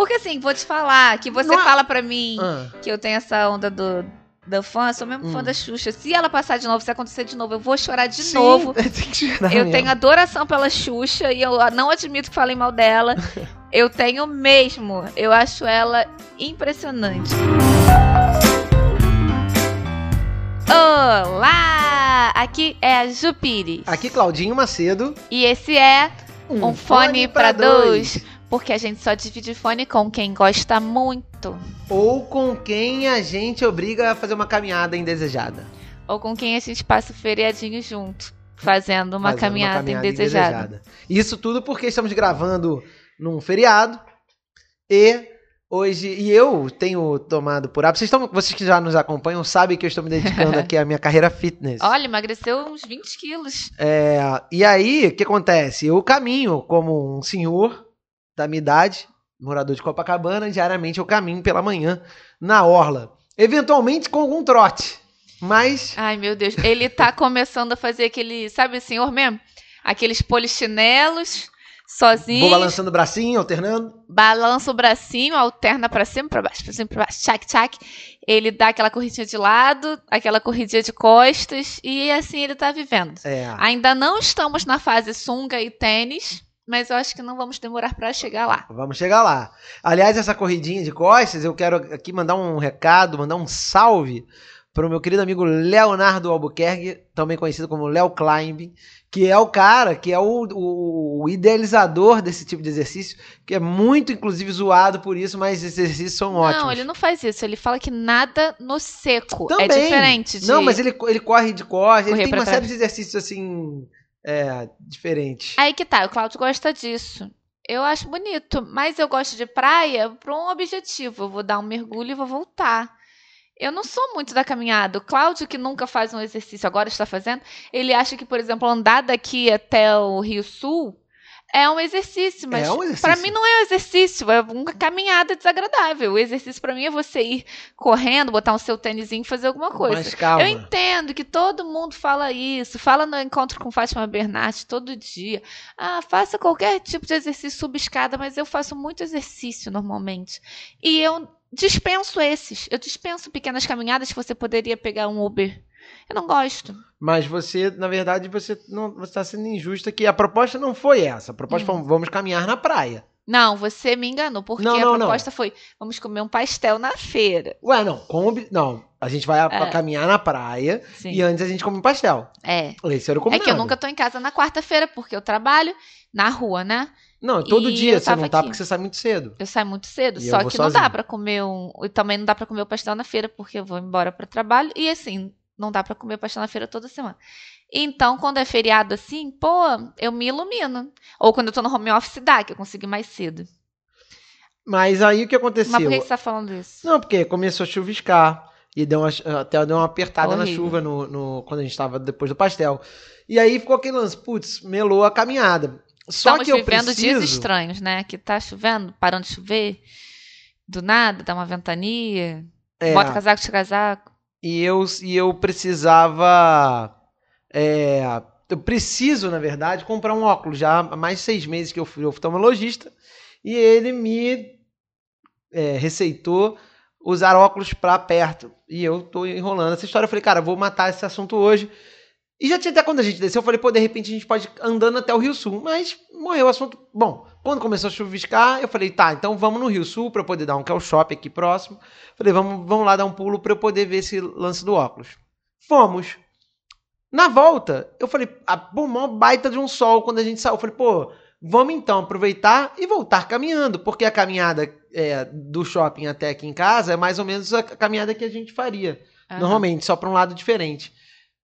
Porque assim, vou te falar, que você Não é- fala pra mim Ah, que eu tenho essa onda do, da fã, eu sou mesmo fã Hum. da Xuxa. Se ela passar de novo, se acontecer de novo, eu vou chorar de sim, novo. tem que chorar Eu mesmo. tenho adoração pela Xuxa e eu não admito que falem mal dela. Eu tenho mesmo. Eu acho ela impressionante. Olá! Aqui é a Jupires. Aqui, Claudinho Macedo. E esse é um, fone, pra dois. Porque a gente só divide fone com quem gosta muito. Ou com quem a gente obriga a fazer uma caminhada indesejada. Ou com quem a gente passa o feriadinho junto. Fazendo uma, Fazendo caminhada, indesejada. Isso tudo porque estamos gravando num feriado. E hoje. E eu tenho tomado por hábito. Vocês, estão, vocês que já nos acompanham sabem que eu estou me dedicando aqui à minha carreira fitness. Olha, emagreceu uns 20 quilos. É, e aí, o que acontece? Eu caminho como um senhor da minha idade, morador de Copacabana, diariamente eu caminho pela manhã na orla. Eventualmente com algum trote. Mas. Ai, meu Deus. Ele tá começando a fazer aquele, sabe senhor mesmo? Aqueles polichinelos, sozinho. Vou balançando o bracinho, alternando. Balança o bracinho, alterna pra cima, pra baixo, pra cima, pra baixo, tchac, tchac. Ele dá aquela corridinha de lado, aquela corridinha de costas, e assim ele tá vivendo. É. Ainda não estamos na fase sunga e tênis, mas eu acho que não vamos demorar pra chegar lá. Vamos chegar lá. Aliás, essa corridinha de costas, eu quero aqui mandar um recado, mandar um salve para o meu querido amigo Leonardo Albuquerque, também conhecido como Léo Climb, que é o cara, que é o, o- o idealizador desse tipo de exercício, que é muito, inclusive, zoado por isso, mas esses exercícios são ótimos. Não, ele não faz isso. Ele fala que nada no seco. Também. É diferente de... Não, mas ele, ele corre de costas, ele tem uma série de exercícios assim, é, diferentes. Aí que tá, o Claudio gosta disso. Eu acho bonito, mas eu gosto de praia para um objetivo. Eu vou dar um mergulho e vou voltar. Eu não sou muito da caminhada. O Cláudio, que nunca faz um exercício, agora está fazendo, ele acha que, por exemplo, andar daqui até o Rio Sul é um exercício, mas É um para mim não é um exercício, é uma caminhada desagradável. O exercício para mim é você ir correndo, botar um seu tênisinho e fazer alguma coisa. Mas calma. Eu entendo que todo mundo fala isso, fala no encontro com Fátima Bernardi todo dia. Ah, faça qualquer tipo de exercício subescada, mas eu faço muito exercício normalmente. E eu dispenso esses. Eu dispenso pequenas caminhadas que você poderia pegar um Uber. Eu não gosto. Mas você, na verdade, você não você está sendo injusta que a proposta não foi essa. A proposta Hum. foi vamos caminhar na praia. Não, você me enganou, porque Não, a não, não. proposta foi: vamos comer um pastel na feira. Ué, não, combi... não. A gente vai a- É. caminhar na praia Sim. e antes a gente come um pastel. É. Esse era o É combinado. que eu nunca tô em casa na quarta-feira, porque eu trabalho na rua, né? Não, todo E dia você não tá aqui. porque você sai muito cedo. Eu saio muito cedo, E só que não sozinho. dá pra comer um. E também não dá pra comer o pastel na feira, porque eu vou embora pro trabalho. E assim, não dá pra comer pastel na feira toda semana. Então, quando é feriado assim, pô, eu me ilumino. Ou quando eu tô no home office, dá, que eu consigo mais cedo. Mas aí o que aconteceu? Mas por que, você tá falando isso? Não, porque começou a chuviscar e deu uma, até deu uma apertada na Horrível. chuva no, no- quando a gente tava depois do pastel. E aí ficou aquele lance, putz, melou a caminhada. Só Estamos que eu vivendo preciso... dias estranhos, né? Que tá chovendo, parando de chover, do nada, dá uma ventania, É, bota casaco de casaco. E eu, e eu precisava. é, eu preciso, na verdade, comprar um óculos. Já há mais de seis meses que eu fui oftalmologista e ele me é, receitou usar óculos para perto. E eu tô enrolando essa história. Eu falei, cara, vou matar esse assunto hoje. E já tinha até quando a gente desceu, eu falei, pô, de repente a gente pode ir andando até o Rio Sul. Mas morreu o assunto. Bom, quando começou a chuviscar, eu falei, tá, então vamos no Rio Sul para eu poder dar um que é o shopping aqui próximo. Falei, vamos, vamos lá dar um pulo para eu poder ver esse lance do óculos. Fomos. Na volta, eu falei, a pô, mó baita de um sol quando a gente saiu. Eu falei, pô, vamos então aproveitar e voltar caminhando, porque a caminhada é, do shopping até aqui em casa é mais ou menos a caminhada que a gente faria. Aham. Normalmente, só para um lado diferente.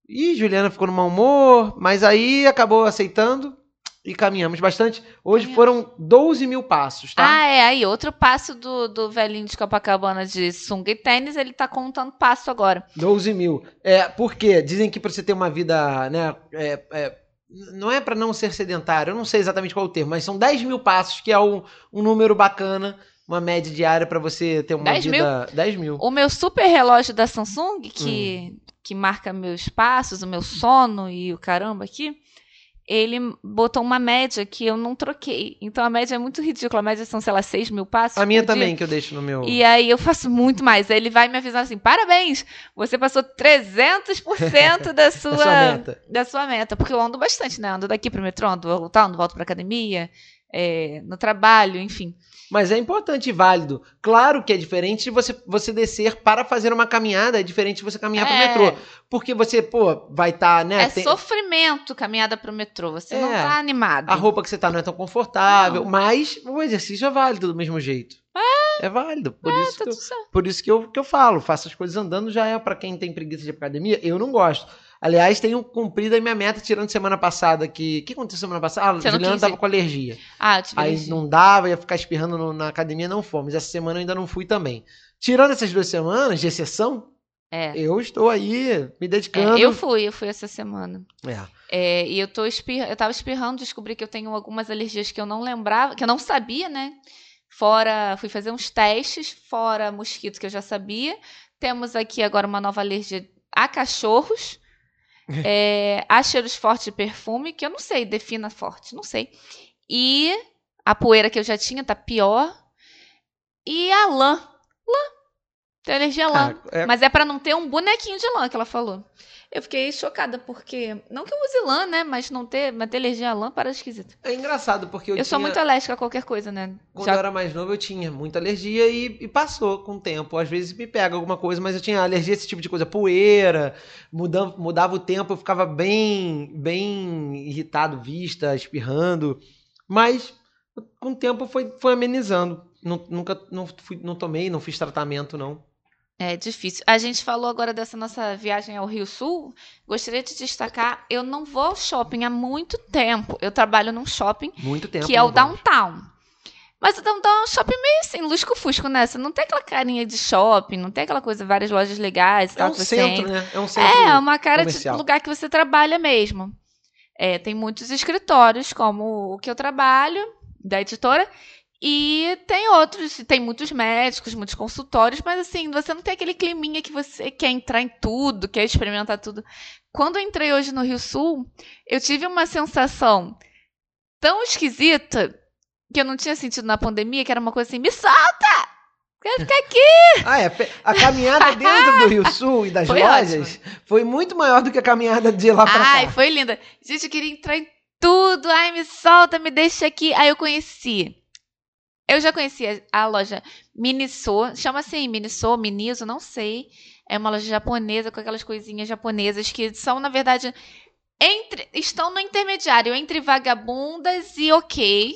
E Juliana ficou no mau humor, mas aí acabou aceitando e caminhamos bastante. Hoje foram 12 mil passos, tá? Ah, é. Aí, outro passo do, do velhinho de Copacabana de sunga e tênis, ele tá contando passo agora. 12 mil. É, por quê? Dizem que para você ter uma vida, né, é, é, não é para não ser sedentário, eu não sei exatamente qual é o termo, mas são 10 mil passos, que é um, um número bacana, uma média diária para você ter uma 10 vida... 10 mil? O meu super relógio da Samsung, que, Hum. Que marca meus passos, o meu sono e o caramba aqui, ele botou uma média que eu não troquei. Então a média é muito ridícula. A média são, sei lá, 6 mil passos. A minha por dia. também, que eu deixo no meu. E aí eu faço muito mais. Aí ele vai me avisar assim: parabéns, você passou 300% da sua, Da sua meta. da sua meta. Porque eu ando bastante, né? Ando daqui pro metrô, ando voltar, ando volto pra academia, é, no trabalho, enfim. Mas é importante e válido. Claro que é diferente de você, você descer para fazer uma caminhada, é diferente de você caminhar É. metrô. Porque você, pô, vai estar, né? É tem- sofrimento caminhada pro metrô. Você não É. tá animado. A roupa que você tá não é tão confortável, Não. mas o exercício é válido do mesmo jeito. É, válido. Por isso, Tá que eu, por isso que, eu, que eu falo, faço as coisas andando já é pra quem tem preguiça de academia. Eu não gosto. Aliás, tenho cumprido a minha meta, tirando semana passada que. O que aconteceu semana passada? Ah, Você Juliana tava com alergia. Ah, tive Aí alergia. não dava, ia ficar espirrando no- na academia, não fomos. Essa semana eu ainda não fui também. Tirando essas duas semanas de exceção, É. eu estou aí me É, dedicando. eu fui, eu fui essa semana. É. É, e eu tô espirra... eu tava espirrando, descobri que eu tenho algumas alergias que eu não lembrava, que eu não sabia, né? Fora, fui fazer uns testes, fora mosquito que eu já sabia. Temos aqui agora uma nova alergia a cachorros. É, a cheiros fortes de perfume, que eu não sei, defina forte, não sei. E a poeira que eu já tinha tá pior. E a lã. Lã. Tem alergia a lã. Ah, é- Mas é pra não ter um bonequinho de lã que ela falou. Eu fiquei chocada, porque. Não que eu use lã, né? Mas não ter, mas ter alergia a lã para esquisito. é engraçado, porque eu, Eu, sou tinha- muito alérgica a qualquer coisa, né? Quando Já- eu era mais novo, eu tinha muita alergia e, e passou com o tempo. Às vezes me pega alguma coisa, mas eu tinha alergia a esse tipo de coisa. Poeira, mudava, mudava o tempo, eu ficava bem, bem irritado, vista, espirrando. Mas com o tempo foi, foi amenizando. Nu- nunca não, fui- não tomei, não fiz tratamento, não. É difícil. A gente falou agora dessa nossa viagem ao Rio Sul. Gostaria de destacar, eu não vou ao shopping há muito tempo. Eu trabalho num shopping Muito tempo. que é o vamos. Downtown. Mas o Downtown é um shopping meio assim, lusco-fusco, né? Você não tem aquela carinha de shopping, não tem aquela coisa, várias lojas legais e É um centro, entra. né? É um centro. É, uma cara comercial. de lugar que você trabalha mesmo. É, tem muitos escritórios, como o que eu trabalho, da editora, e tem outros, tem muitos médicos, muitos consultórios, mas assim, você não tem aquele climinha que você quer entrar em tudo, quer experimentar tudo. Quando eu entrei hoje no Rio Sul, eu tive uma sensação tão esquisita que eu não tinha sentido na pandemia, que era uma coisa assim, me solta! Quero ficar aqui! Ah, é. A caminhada dentro do Rio Sul e das Foi lojas foi muito maior do que a caminhada de lá pra Ai, cá. foi linda. Gente, eu queria entrar em tudo. Ai, me solta, me deixa aqui. Aí eu conheci. Eu já conhecia a loja Miniso. Chama assim, Miniso, Miniso, não sei. É uma loja japonesa com aquelas coisinhas japonesas que são, na verdade, entre estão no intermediário entre vagabundas e ok.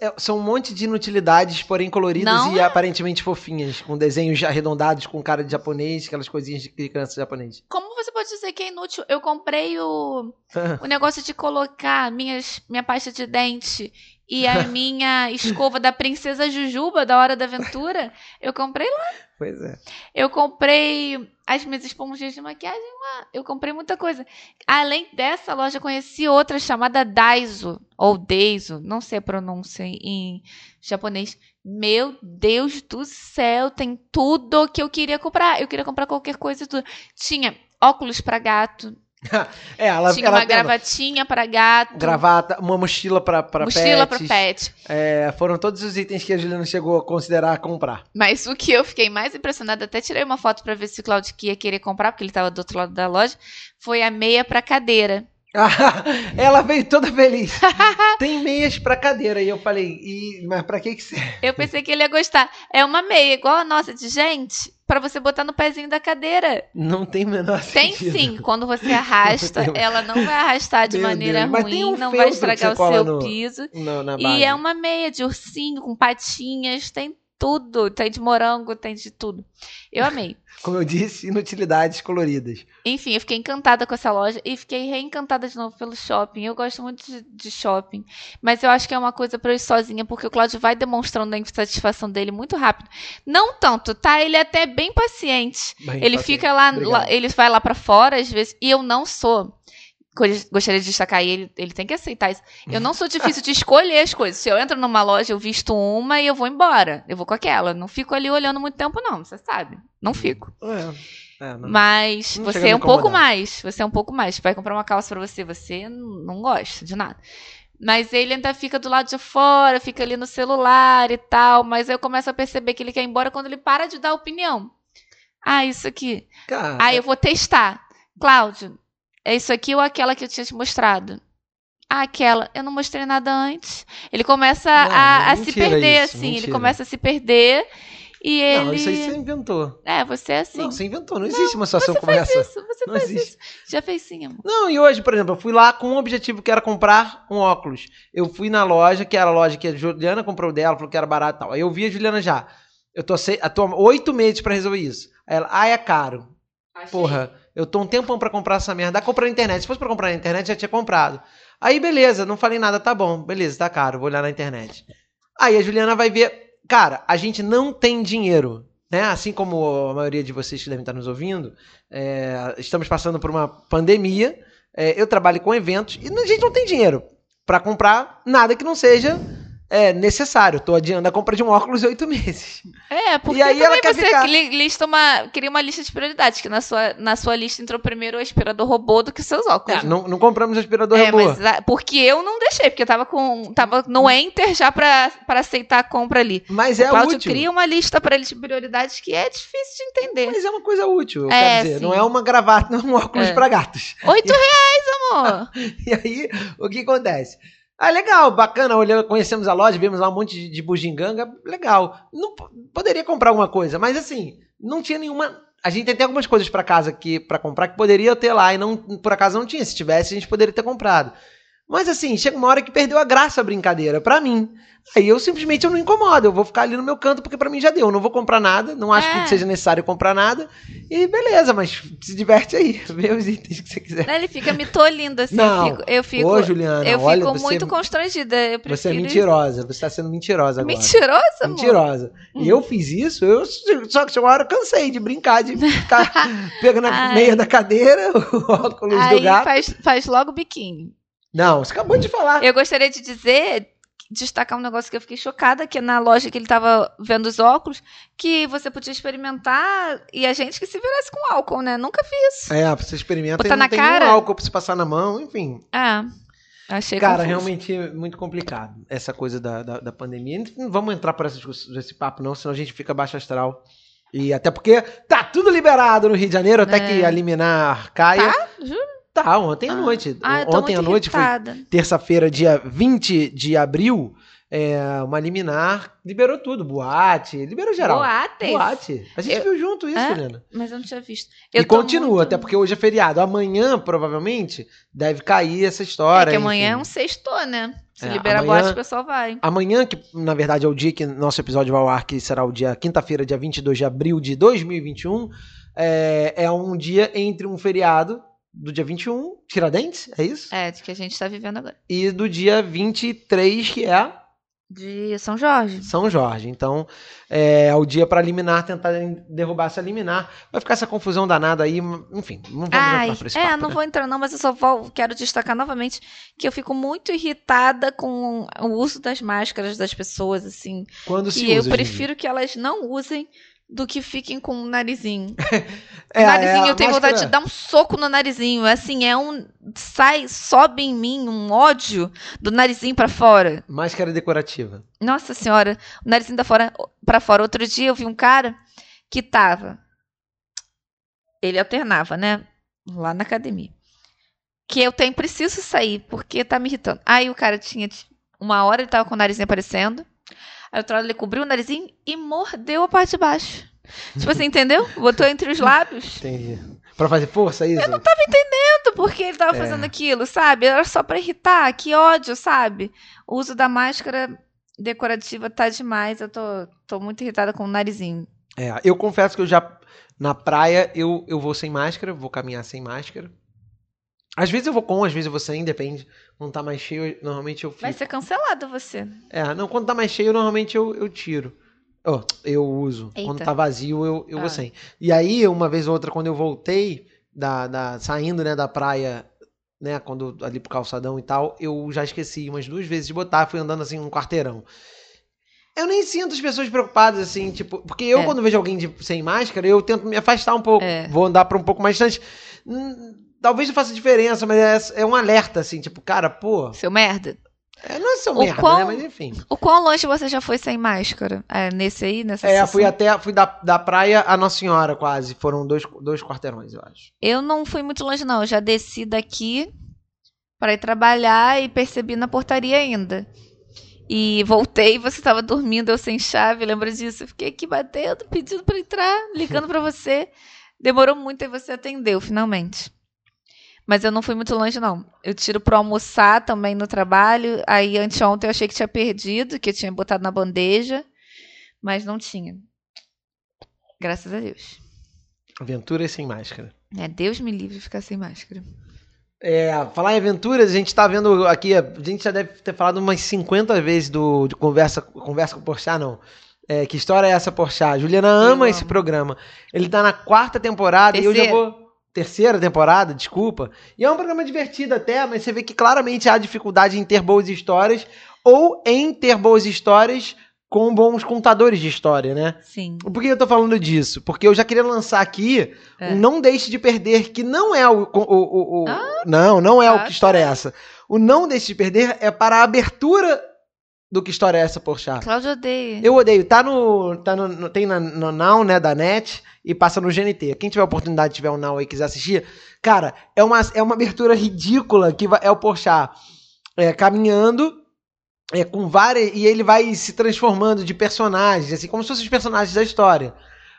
É- São um monte de inutilidades, porém coloridas Não e é? aparentemente fofinhas, com desenhos arredondados com cara de japonês, aquelas coisinhas de criança japonês. Como você pode dizer que é inútil? Eu comprei o, o negócio de colocar minhas, minha pasta de dente e a minha escova da Princesa Jujuba da Hora da Aventura. Eu comprei lá. pois é. Eu comprei as minhas esponjas de maquiagem lá. Eu comprei muita coisa. Além dessa loja, conheci outra chamada Daiso. Ou Deiso. Não sei a pronúncia em japonês. Meu Deus do céu, tem tudo que eu queria comprar. Eu queria comprar qualquer coisa e tudo. Tinha óculos pra gato. É, ela, tinha ela uma gravatinha pra gato. gravata, uma mochila pra, pra mochila pra pet. É, foram todos os itens que a Juliana chegou a considerar comprar. Mas o que eu fiquei mais impressionada, até tirei uma foto pra ver se o Claudio ia querer comprar, porque ele tava do outro lado da loja, foi a meia pra cadeira. ela veio toda feliz. Tem meias pra cadeira. E eu falei, e, mas pra que que serve? Eu pensei que ele ia gostar. É uma meia igual a nossa de gente, pra você botar no pezinho da cadeira. Não tem menor Tem sentido. sim, quando você arrasta, Não tem. ela não vai arrastar de Meu maneira Deus, tem ruim, um não vai estragar o seu no- piso. Não, na E é uma meia de ursinho com patinhas, tem tudo, tem de morango, tem de tudo. Eu amei. Como eu disse, inutilidades coloridas. Enfim, eu fiquei encantada com essa loja e fiquei reencantada de novo pelo shopping. Eu gosto muito de, de shopping, mas eu acho que é uma coisa pra eu ir sozinha, porque o Cláudio vai demonstrando a insatisfação dele muito rápido. Não tanto, tá? Ele é até bem paciente. Bem, Ele paciente. fica lá, lá- ele vai lá pra fora às vezes, e eu não sou gostaria de destacar, e ele, ele tem que aceitar isso. Eu não sou difícil de escolher as coisas. Se eu entro numa loja, eu visto uma e eu vou embora. Eu vou com aquela. Não fico ali olhando muito tempo, não, você sabe. Não fico. É, é, não, Mas não você é um pouco mais. Você é um pouco mais. Vai comprar uma calça pra você, você não gosta de nada. Mas ele ainda fica do lado de fora, fica ali no celular e tal. Mas eu começo a perceber que ele quer ir embora quando ele para de dar opinião. Ah, isso aqui. Cara, Ah, eu vou testar. Cláudio, é isso aqui ou aquela que eu tinha te mostrado? Ah, aquela. Eu não mostrei nada antes. Ele começa Não, a, a se perder, isso, assim. Ele mentira. começa a se perder e ele. Não, isso aí você inventou. É, você é assim. Não, você inventou. Não existe uma situação você como essa. isso, você Não faz existe. isso. Já fez sim, amor. Não, e hoje, por exemplo, eu fui lá com um objetivo que era comprar um óculos. Eu fui na loja, que era a loja que a Juliana comprou dela, falou que era barato e tal. Aí eu vi a Juliana já. Eu tô, se... eu tô oito meses pra resolver isso. Aí ela, ah, é caro. Porra, eu tô um tempão pra comprar essa merda. Dá pra comprar na internet. Se fosse pra comprar na internet, já tinha comprado. Aí, beleza, não falei nada, tá bom, beleza, tá caro, vou olhar na internet. Aí a Juliana vai ver. Cara, a gente não tem dinheiro. Né? Assim como a maioria de vocês que devem estar nos ouvindo, é, estamos passando por uma pandemia. é, eu trabalho com eventos e a gente não tem dinheiro pra comprar nada que não seja é, necessário. Tô adiando a compra de um óculos em oito meses. É, porque E aí também ela quer você ficar- li- lista uma, queria uma lista de prioridades, que na sua, na sua lista entrou primeiro o aspirador robô do que seus óculos. É, não, não compramos aspirador É, robô. mas porque eu não deixei, porque eu tava com tava no enter já pra, pra aceitar a compra ali. Mas o é Cláudio útil. cria uma lista pra ele de prioridades que é difícil de entender. Mas é uma coisa útil, eu É, quero dizer. sim. Não é uma gravata, não é um óculos É. pra gatos. Oito reais, amor! E aí, o que acontece? Ah, legal, bacana, olhamos, conhecemos a loja, vimos lá um monte de, de bugiganga, legal. Não, po- poderia comprar alguma coisa, mas assim, não tinha nenhuma... A gente tem algumas coisas pra casa aqui para comprar que poderia ter lá e não por acaso não tinha. Se tivesse, a gente poderia ter comprado. Mas assim, chega uma hora que perdeu a graça a brincadeira, pra mim. Aí eu simplesmente eu não incomodo, eu vou ficar ali no meu canto porque pra mim já deu. Eu não vou comprar nada, não acho É. que seja necessário comprar nada. E beleza, mas se diverte aí, vê os itens que você quiser. Ele fica me tolindo assim. Não. eu fico, eu fico, Ô, Juliana, eu olha, fico muito constrangida. Eu você é prefiro mentirosa, você tá sendo mentirosa agora. Mentirosa, amor? Mentirosa. Hum. E eu fiz isso, eu só que chegou uma hora eu cansei de brincar, de ficar pegando a meia da cadeira, o óculos do Aí gato. faz, faz logo biquinho. Não, você acabou de falar. Eu gostaria de dizer, destacar um negócio que eu fiquei chocada, que na loja que ele tava vendo os óculos, que você podia experimentar e a gente que se virasse com álcool, né? Nunca fiz. É, você experimenta Botar e não na tem cara? álcool pra se passar na mão, enfim. Ah, achei Cara, confuso. realmente é muito complicado essa coisa da, da, da pandemia. Não vamos entrar discuss- esse papo, não, senão a gente fica baixo astral. E até porque tá tudo liberado no Rio de Janeiro, até É. que a liminar caia. Tá? Juro? Tá, ontem à Ah. noite. Ah, ontem à noite foi irritada. terça-feira, dia 20 de abril, é, uma liminar liberou tudo. Boate, liberou geral. Boates? Boate. A gente Eu- viu junto isso, É? Helena. Mas eu não tinha visto. E Eu tô continua, muito- até porque hoje é feriado. Amanhã, provavelmente, deve cair essa É história. que amanhã é enfim. um sexto, né? Se É, libera amanhã- boate, o pessoal vai. Amanhã, que na verdade é o dia que nosso episódio vai ao ar, que será o dia quinta-feira, dia 22 de abril de 2021, é, é um dia entre um feriado do dia 21, Tiradentes, é isso? É, de que a gente tá vivendo agora. E do dia 23, que é De São Jorge. São Jorge. Então, é, o dia para eliminar, tentar derrubar essa liminar. Vai ficar essa confusão danada aí, enfim, não vamos Ai, entrar por esse é, papo, não né? vou entrar não, mas eu só vou, quero destacar novamente que eu fico muito irritada com o uso das máscaras das pessoas, assim. Quando se E eu usa, em prefiro que elas não usem do que fiquem com o narizinho. É, o narizinho, é, eu tenho vontade de máscara- dar um soco no narizinho. Assim, é um. Sai, sobe em mim um ódio do narizinho pra fora. Máscara decorativa. Nossa senhora, o narizinho da fora para fora. Outro dia eu vi um cara que tava. Ele alternava, né? Lá na academia. Que eu tenho, preciso sair, porque tá me irritando. Aí o cara tinha. Uma hora ele tava com o narizinho aparecendo. Aí hora ele cobriu o narizinho e mordeu a parte de baixo. Tipo assim, entendeu? Botou entre os lábios. Entendi. Pra fazer força, é isso? Tanto porque ele tava É. fazendo aquilo, sabe? Era só pra irritar. Que ódio, sabe? O uso da máscara decorativa tá demais. Eu tô, tô muito irritada com o narizinho. É, eu confesso que eu já. Na praia, eu, eu vou sem máscara, vou caminhar sem máscara. Às vezes eu vou com, às vezes eu vou sem, depende. Quando tá mais cheio, normalmente eu fico. Vai ser cancelado você. É, não, quando tá mais cheio, normalmente eu, eu tiro. Oh, eu uso. Eita. Quando tá vazio, eu, eu Ah. vou sem. E aí, uma vez ou outra, quando eu voltei, da, da, saindo né, da praia né? Quando ali pro calçadão e tal, eu já esqueci umas duas vezes de botar, fui andando assim um quarteirão. Eu nem sinto as pessoas preocupadas, assim, tipo. Porque eu, É. quando vejo alguém de- sem máscara, eu tento me afastar um pouco. É. Vou andar pra um pouco mais distante. Hum, Talvez não faça diferença, mas é, é um alerta, assim, tipo, cara, pô. Seu merda. É, não é seu O merda, quão- né? Mas enfim. O quão longe você já foi sem máscara? É, nesse aí, nessa É, sessão? fui até. Fui da, da praia a Nossa Senhora, quase. Foram dois, dois quarteirões, eu acho. Eu não fui muito longe, não. Eu já desci daqui para ir trabalhar e percebi na portaria ainda. E voltei, você estava dormindo, eu sem chave, lembra disso? Eu fiquei aqui batendo, pedindo para entrar, ligando para você. Demorou muito e você atendeu, finalmente. Mas eu não fui muito longe, não. Eu tiro para almoçar também no trabalho. Aí anteontem eu achei que tinha perdido, que eu tinha botado na bandeja, mas não tinha. Graças a Deus. Aventuras sem máscara. É, Deus me livre de ficar sem máscara. É, falar em aventuras, a gente tá vendo aqui, a gente já deve ter falado umas 50 vezes do, de conversa, conversa com o Porchat, não. É, que história é essa, Porchat? Juliana ama esse programa. Ele tá na quarta temporada e eu já vou... Terceira temporada, desculpa. E é um programa divertido até, mas você vê que claramente há dificuldade em ter boas histórias ou em ter boas histórias com bons contadores de história, né? Sim. Por que eu tô falando disso? Porque eu já queria lançar aqui É. Não Deixe de Perder, que não é o. o, o- o- Ah. não, não é o Ah, que história é tá. essa. O Não Deixe de Perder é para a abertura do que história é essa, Porchat. Cláudio odeia. Eu odeio. Tá no. Tá no, tem na, no Now, né, da NET, e passa no GNT. Quem tiver oportunidade, tiver um Now aí e quiser assistir, cara, é uma, é uma abertura ridícula que vai- é o Porchat é, caminhando. É, com várias. E ele vai se transformando de personagens, assim, como se fossem os personagens da história.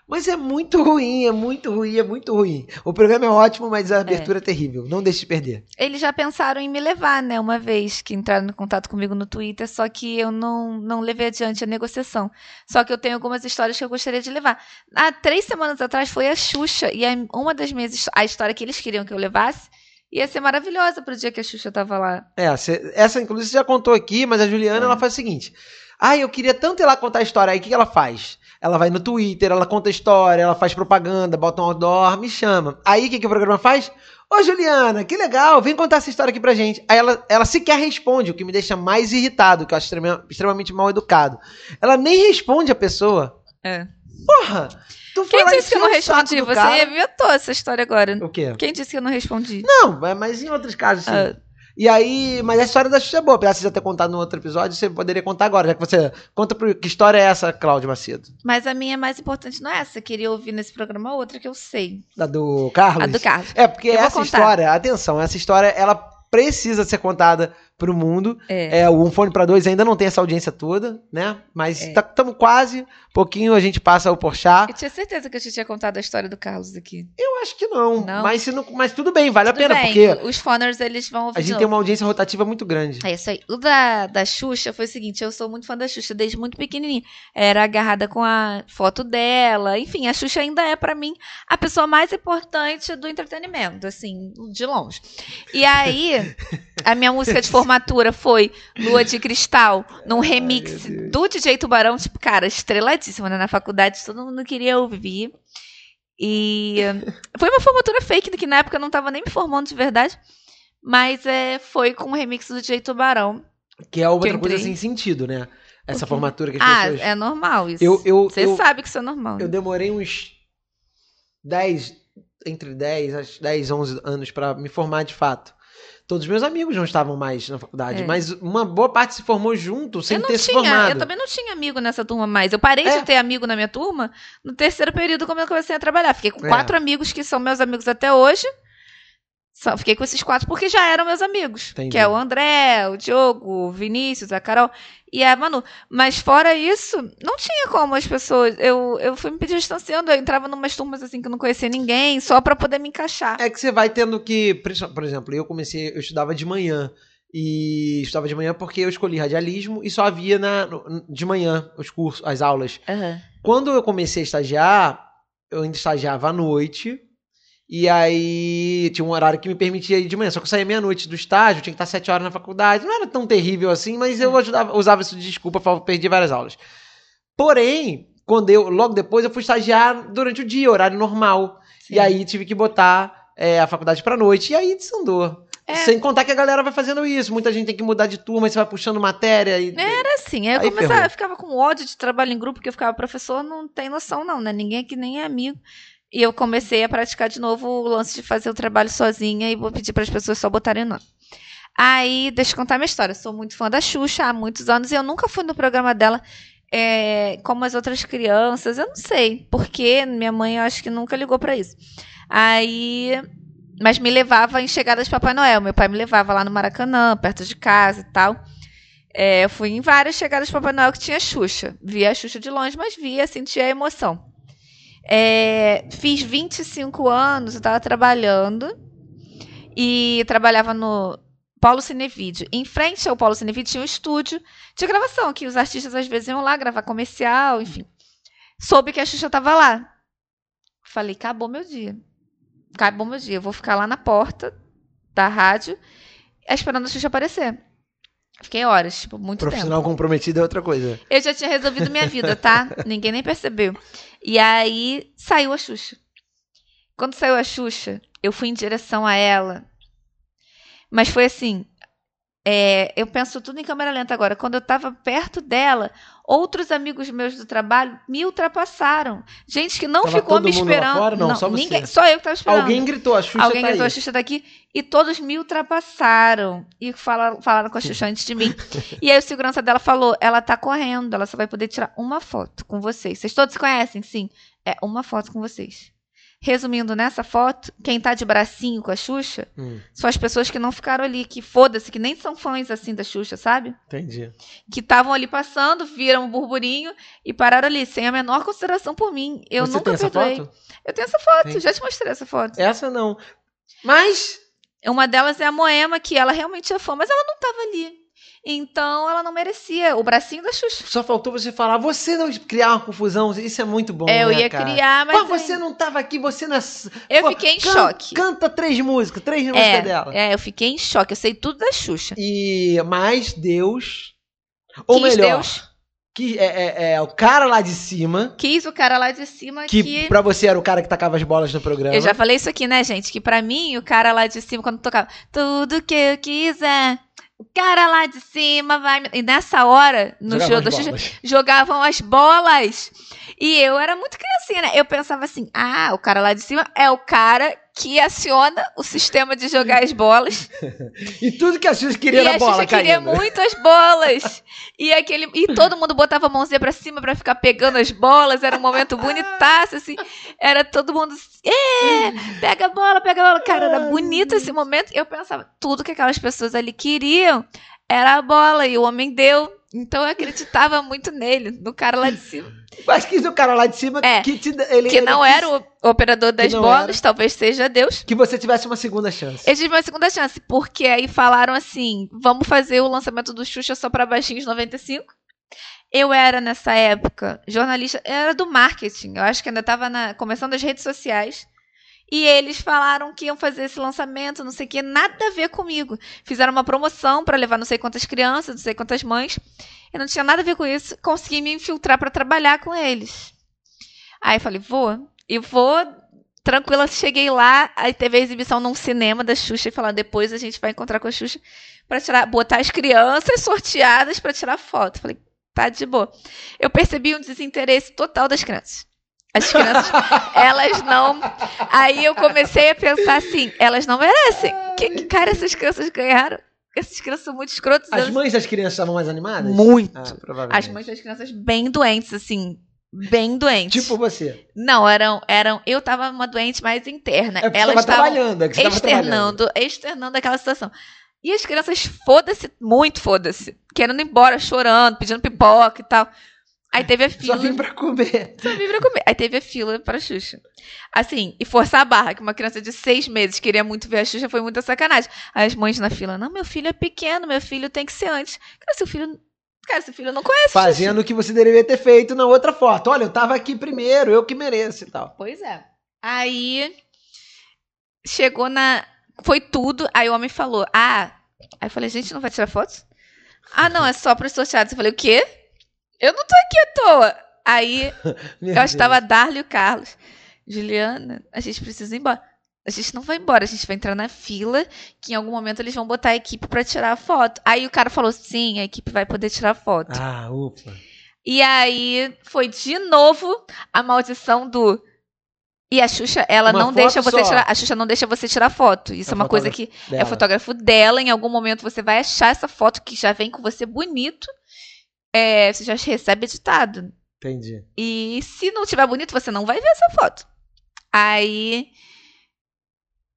Mas é muito ruim, é muito ruim, é muito ruim. O programa é ótimo, mas a abertura é, terrível. Não deixe de perder. Eles já pensaram em me levar, né? Uma vez que entraram em contato comigo no Twitter, só que eu não, não levei adiante a negociação. Só que eu tenho algumas histórias que eu gostaria de levar. Há três semanas atrás foi a Xuxa, e a- uma das minhas a história que eles queriam que eu levasse ia ser maravilhosa pro dia que a Xuxa tava lá. É, essa inclusive você já contou aqui, mas a Juliana É. ela faz o seguinte: ah, eu queria tanto ir lá contar a história. Aí o que ela faz? Ela vai no Twitter, ela conta história, ela faz propaganda, bota um outdoor, me chama. Aí o que, que o programa faz? Ô Juliana, que legal, vem contar essa história aqui pra gente. Aí ela, ela sequer responde, o que me deixa mais irritado, que eu acho extrema- extremamente mal educado. Ela nem responde a pessoa. É. Porra! Tu Quem disse que eu não encher o saco respondi? Você cara. inventou essa história agora. O quê? Quem disse que eu não respondi? Não, é- mas em outros casos, sim. Ah. E aí, mas a história da Xuxa é boa. Apesar de você já ter contado no outro episódio, você poderia contar agora, já que você. Conta pro, que história é essa, Cláudio Macedo? Mas a minha mais importante não é essa. Eu queria ouvir nesse programa outra que eu sei. Da do Carlos? A do Carlos. É, porque Eu essa história, atenção, essa história, ela precisa ser contada pro mundo. É. É, o Um Fone pra Dois ainda não tem essa audiência toda, né? Mas É. estamos quase, pouquinho a gente passa o Porchat. Eu tinha certeza que eu te tinha contado a história do Carlos aqui. Eu acho que não, Não? Mas, não- mas tudo bem, vale a Tudo pena, bem, porque os foners eles vão ouvir a gente tem uma audiência rotativa muito grande. É isso aí. O da, da Xuxa foi o seguinte: eu sou muito fã da Xuxa desde muito pequenininha. Era agarrada com a foto dela. Enfim, a Xuxa ainda é, pra mim, a pessoa mais importante do entretenimento, assim, de longe. E aí, a minha música de formatura foi Lua de Cristal, num remix Deus. do DJ Tubarão, tipo, cara, estreladíssima, né? Na faculdade todo mundo queria ouvir. E eh, foi uma formatura fake, que na época eu não tava nem me formando de verdade. Mas é, foi com o remix do DJ Tubarão. Que é outra Que coisa sem sentido, né? Essa formatura que as Ah, pessoas. é normal isso. Você sabe que isso é normal. né? eu demorei uns 10, entre 10 a 10, 11 anos pra me formar de fato. Todos os meus amigos não estavam mais na faculdade, É. mas uma boa parte se formou junto, sem eu não ter se tinha, formado. eu também não tinha amigo nessa turma mais. Eu parei É. de ter amigo na minha turma no terceiro período, quando eu comecei a trabalhar. Fiquei com É. quatro amigos que são meus amigos até hoje. Só fiquei com esses quatro porque já eram meus amigos. Entendi. Que é o André, o Diogo, o Vinícius, a Carol e a Manu. Mas fora isso, não tinha como as pessoas. Eu, eu fui me distanciando, eu entrava numas turmas assim que eu não conhecia ninguém, só pra poder me encaixar. É que você vai tendo que. Por exemplo, eu comecei, eu estudava de manhã. E estudava de manhã porque eu escolhi radialismo e só havia na, de manhã os cursos, as aulas. Aham. Quando eu comecei a estagiar, eu ainda estagiava à noite. E aí tinha um horário que me permitia ir de manhã. Só que eu saía meia-noite do estágio, tinha que estar sete horas na faculdade. Não era tão terrível assim, mas eu ajudava, usava isso de desculpa, falava, perdi várias aulas. Porém, quando eu, logo depois, eu fui estagiar durante o dia, horário normal. Sim. E aí tive que botar é, a faculdade pra noite. E aí desandou. É. Sem contar que a galera vai fazendo isso. Muita gente tem que mudar de turma, você vai puxando matéria. E... Era assim. Aí eu começava, eu ficava com ódio de trabalho em grupo, porque eu ficava, professor, não tem noção, não, né? Ninguém aqui nem é amigo. E eu comecei a praticar de novo o lance de fazer o trabalho sozinha e vou pedir para as pessoas só botarem o nome. Aí, deixa eu contar minha história. Sou muito fã da Xuxa há muitos anos e eu nunca fui no programa dela é, como as outras crianças. Eu não sei, porque minha mãe eu acho que nunca ligou para isso. Aí. Mas me levava em chegadas de Papai Noel. Meu pai me levava lá no Maracanã, perto de casa e tal. É, eu fui em várias chegadas de Papai Noel que tinha Xuxa. Via a Xuxa de longe, mas via, sentia a emoção. É, fiz 25 anos, eu estava trabalhando e trabalhava no Paulo Cinevídeo. Em frente ao Paulo Cinevídeo tinha um estúdio de gravação, que os artistas às vezes iam lá gravar comercial, enfim. Soube que a Xuxa estava lá. Falei, acabou meu dia. Acabou meu dia. Eu vou ficar lá na porta da rádio esperando a Xuxa aparecer. Fiquei horas, tipo, muito tempo. Profissional comprometido é outra coisa. Eu já tinha resolvido minha vida, tá? Ninguém nem percebeu. E aí saiu a Xuxa. Quando saiu a Xuxa, eu fui em direção a ela. Mas foi assim. É, eu penso tudo em câmera lenta agora. Quando eu tava perto dela, outros amigos meus do trabalho me ultrapassaram. Gente que não Tava ficou me esperando. fora? Não, só você. ninguém, só eu que tava esperando. Alguém gritou, a Xuxa Alguém tá gritou aí. a Xuxa daqui e todos me ultrapassaram e falaram, falaram com a Xuxa antes de mim. E aí o segurança dela falou: ela tá correndo, ela só vai poder tirar uma foto com vocês. Vocês todos se conhecem? Sim. É uma foto com vocês. Resumindo, nessa foto, quem tá de bracinho com a Xuxa Hum, são as pessoas que não ficaram ali, que foda-se, que nem são fãs assim da Xuxa, sabe? entendi. Que estavam ali passando, viram o burburinho e pararam ali, sem a menor consideração por mim. Eu Você nunca tem essa perdoei. foto? Eu tenho essa foto, Tem. já te mostrei essa foto. Essa não. Mas Uma delas é a Moema, que ela realmente é fã, mas ela não tava ali. Então ela não merecia o bracinho da Xuxa. só faltou você falar, você não criar uma confusão, isso é muito bom, é, eu né, ia cara? criar, mas. Pô, você não tava aqui, você nas... Eu Pô, fiquei em can- choque. Canta três músicas, três músicas É, dela. é, eu fiquei em choque. Eu sei tudo da Xuxa. E mais Deus, ou Quis melhor, Deus, que é, é- é o cara lá de cima, quis o cara lá de cima que, que. pra você era o cara que tacava as bolas no programa. Eu já falei isso aqui, né, gente? Que pra mim, o cara lá de cima, quando tocava tudo que eu quiser, o cara lá de cima vai. me-" E nessa hora, no Jogava show Xuxa, jogavam as bolas. E eu era muito criancinha, né? Eu pensava assim: ah, o cara lá de cima é o cara que aciona o sistema de jogar as bolas. E tudo que a Xuxa queria e era a bola Xuxa queria caindo. muito as bolas. E, aquele, e todo mundo botava a mãozinha pra cima pra ficar pegando as bolas. Era um momento bonitaço, assim. Era todo mundo. É, pega a bola, pega a bola. Cara, era bonito esse momento. Eu pensava, tudo que aquelas pessoas ali queriam era a bola. E o homem deu. Então eu acreditava muito nele, no cara lá de cima. Mas quis o cara lá de cima É, que, te, ele, Que ele não quis era o operador das bolas, era. talvez seja Deus. Que você tivesse uma segunda chance. Eu tive uma segunda chance, porque aí falaram assim: vamos fazer o lançamento do Xuxa só para baixinhos 95. Eu era, nessa época, jornalista, era do marketing. Eu acho que ainda estava começando as redes sociais. E eles falaram que iam fazer esse lançamento, não sei o que, nada a ver comigo. Fizeram uma promoção para levar não sei quantas crianças, não sei quantas mães. Eu não tinha nada a ver com isso. Consegui me infiltrar para trabalhar com eles. Aí falei, vou. E vou tranquila, cheguei lá, aí teve a exibição num cinema da Xuxa e falaram, depois a gente vai encontrar com a Xuxa para tirar, botar as crianças sorteadas para tirar foto. Falei, tá de boa. Eu percebi um desinteresse total das crianças. As crianças, elas não. Aí eu comecei a pensar assim, elas não merecem. Que, que cara essas crianças ganharam? Essas crianças são muito escrotas. As elas- mães das crianças estavam mais animadas? Muito. Ah, provavelmente. As mães das crianças bem doentes, assim. Bem doentes. Tipo você. Não, eram, eram. Eu tava uma doente mais interna. É Elas você tava estavam trabalhando, é que você tava trabalhando. externando, externando aquela situação. E as crianças, foda-se, muito foda-se. Querendo ir embora, chorando, pedindo pipoca e tal. Aí teve a Só fila. vim pra comer. Só vim pra comer. Aí teve a fila pra Xuxa. Assim, e forçar a barra, que uma criança de seis meses queria muito ver a Xuxa, foi muita sacanagem. Aí as mães na fila, não, meu filho é pequeno, meu filho tem que ser antes. Cara, seu filho. Cara, seu filho não conhece. Fazendo o que você deveria ter feito na outra foto. Olha, eu tava aqui primeiro, eu que mereço e tal. Pois é. Aí chegou na. Foi tudo. Aí o homem falou: Ah. Aí eu falei, gente, não vai tirar fotos? Ah, não, é só para os sorteados. Eu falei, o quê? Eu não tô aqui à toa. Aí eu acho que Deus. tava a Darla e o Carlos. Juliana, a gente precisa ir embora. a gente não vai embora, a gente vai entrar na fila, que em algum momento eles vão botar a equipe pra tirar a foto. Aí o cara falou: sim, a equipe vai poder tirar foto. Ah, ufa. E aí foi de novo a maldição do. E a Xuxa, ela Uma não deixa você só. tirar. A Xuxa não deixa você tirar foto. Isso É é uma coisa que é Dela. fotógrafo dela. Em algum momento você vai achar essa foto que já vem com você bonito. É, você já recebe editado. Entendi. E se não tiver bonito, você não vai ver essa foto. Aí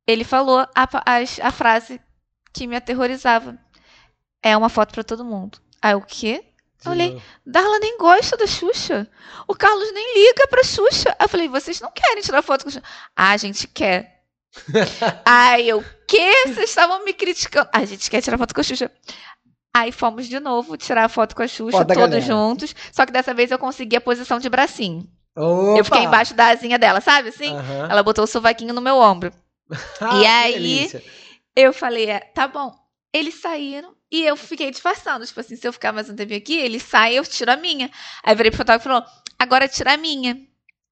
ele falou a, as- a frase que me aterrorizava. É uma foto pra todo mundo. Aí o quê? Olhei. novo. Darla nem gosta da Xuxa. O Carlos nem liga pra Xuxa. Aí eu falei, vocês não querem tirar foto com a Xuxa? Ah, a gente quer. Aí eu, quê? Vocês estavam me criticando. A gente quer tirar foto com a Xuxa. Aí fomos de novo tirar a foto com a Xuxa, todos juntos. Só que dessa vez eu consegui a posição de bracinho. Opa! Eu fiquei embaixo da asinha dela, sabe assim? Aham. Ela botou o sovaquinho no meu ombro. Ah, E que aí- delícia. Eu falei, é, tá bom. Eles saíram e eu fiquei disfarçando. Tipo assim, se eu ficar mais um tempinho aqui, eles saem, eu tiro a minha. Aí eu virei pro fotógrafo e falou, agora tira a minha.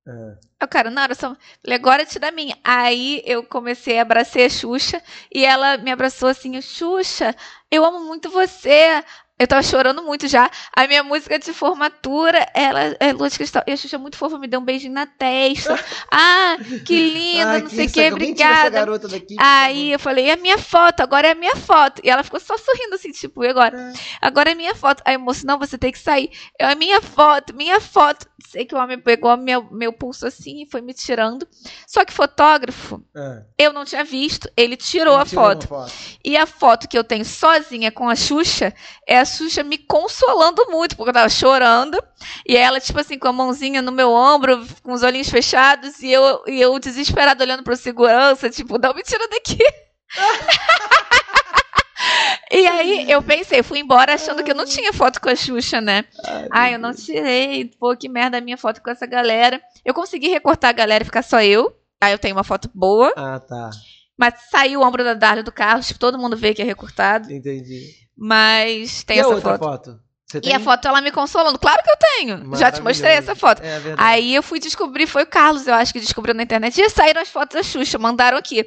Ah. Eu, cara, não, era só. Agora tira a minha. Aí eu comecei a abraçar a Xuxa e ela me abraçou assim, Xuxa, eu amo muito você. Eu tava chorando muito já. A minha música de formatura, ela é Lua de Cristal. E a Xuxa é muito fofa, me deu um beijinho na testa. ah, que linda, não que sei o que, obrigada. daqui, Aí eu falei, é a minha foto, agora é a minha foto. E ela ficou só sorrindo assim, tipo, e agora? Agora é minha foto. Aí moço, não, você tem que sair. Eu, é minha foto, minha foto. Sei que o homem pegou meu, meu pulso assim e foi me tirando. Só que fotógrafo. Ah. eu não tinha visto, ele tirou a Tirou uma foto. E a foto que eu tenho sozinha com a Xuxa é a Xuxa me consolando muito, porque eu tava chorando. E ela, tipo assim, com a mãozinha no meu ombro, com os olhinhos fechados, e eu, e eu desesperada olhando pro segurança, tipo, não me tira daqui. e aí eu pensei, fui embora achando que eu não tinha foto com a Xuxa, né? Ai, Ai, eu não tirei. Pô, que merda a minha foto com essa galera. Eu consegui recortar a galera e ficar só eu. Aí eu tenho uma foto boa. Ah, tá. Mas saiu o ombro da Darla do carro, tipo, todo mundo vê que é recortado. Entendi. Mas tem e a essa outra foto. foto? E a foto ela me consolando. Claro que eu tenho. Já te mostrei essa foto. É. Aí eu fui descobrir, foi o Carlos, eu acho que descobriu na internet. E saíram as fotos da Xuxa, mandaram aqui.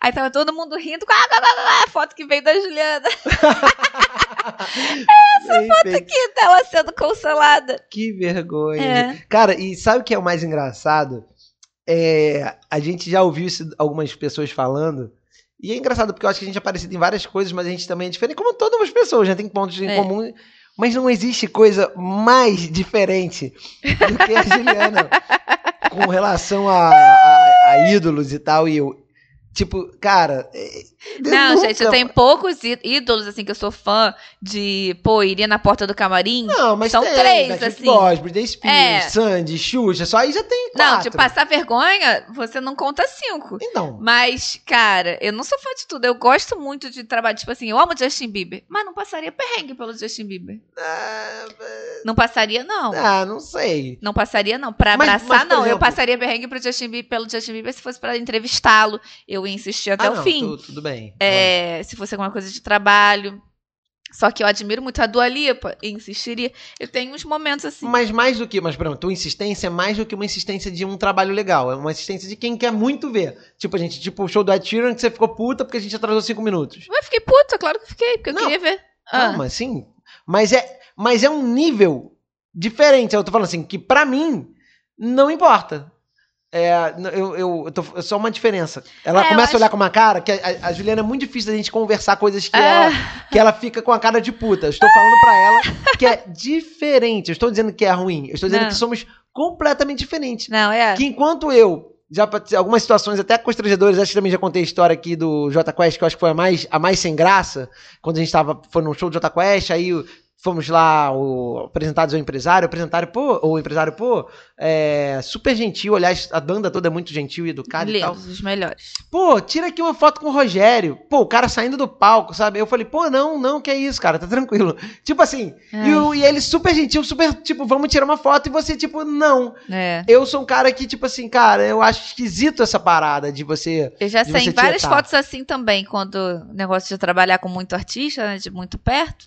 Aí tava todo mundo rindo. Ah, ah, ah, ah, a foto que veio da Juliana. essa foto aqui. Tava sendo consolada. Que vergonha. É. Cara, e sabe o que é o mais engraçado? É, a gente já ouviu isso algumas pessoas falando. E é engraçado porque eu acho que a gente é parecido em várias coisas, mas a gente também é diferente, como todas as pessoas, já tem pontos em É. comum. Mas não existe coisa mais diferente do que a Juliana com relação a, a- a ídolos e tal. E eu, tipo, cara. Eu Não, nunca- gente, eu tenho poucos ídolos, assim, que eu sou fã de, pô, iria na porta do camarim. Não, mas São tem, três, Backstreet assim. Boys, Britney Spears, É. Sandy, Xuxa, só aí já tem quatro. Não, de passar vergonha, você não conta cinco. Então, Mas, cara, eu não sou fã de tudo. Eu gosto muito de trabalho. Tipo assim, eu amo Justin Bieber. Mas não passaria perrengue pelo Justin Bieber. ah, Não passaria, não. ah, não sei. Não passaria, não. Pra Mas- abraçar, mas, não. Eu exemplo- passaria perrengue pro Justin Bieber, pelo Justin Bieber se fosse pra entrevistá-lo. Eu ia insistir até ah, o não, fim. tu- tudo bem. É, se fosse alguma coisa de trabalho. Só que eu admiro muito a Dua Lipa e insistiria. Eu tenho uns momentos assim. Mas mais do que, mas pronto, tua insistência é mais do que uma insistência de um trabalho legal. É uma insistência de quem quer muito ver. Tipo, a gente, tipo o show do Ed Sheeran que você ficou puta porque a gente atrasou cinco minutos. Mas eu fiquei puta, claro que fiquei, porque eu Não. queria ver. Ah, Calma, sim. Mas é, mas é um nível diferente. Eu tô falando assim, que pra mim não importa. É, eu, eu, eu tô, é só uma diferença. Ela É, começa acho- a olhar com uma cara que a, a- Juliana é muito difícil da gente conversar coisas que, Ah. ela, que ela fica com a cara de puta. Eu estou falando pra ela que é diferente. Eu estou dizendo que é ruim. Eu estou dizendo Não. que somos completamente diferentes. Não, é. Que enquanto eu, já algumas situações até constrangedoras, acho que também já contei a história aqui do Jota Quest, que eu acho que foi a mais, a mais sem graça, quando a gente tava, foi num show do Jota Quest, aí fomos lá, o, apresentados ao empresário, o empresário, pô, o empresário, pô, é, super gentil, aliás, a banda toda é muito gentil e educada e tal. Os melhores. Pô, tira aqui uma foto com o Rogério. Pô, o cara saindo do palco, sabe? Eu falei, pô, não, não, que é isso, cara, tá tranquilo. Tipo assim, Ai. e, o- e ele super gentil, super, tipo, vamos tirar uma foto, e você, tipo, não. É. Eu sou um cara que, tipo assim, cara, eu acho esquisito essa parada de você. Eu já sei várias fotos assim também, quando o negócio de trabalhar com muito artista, né, de muito perto.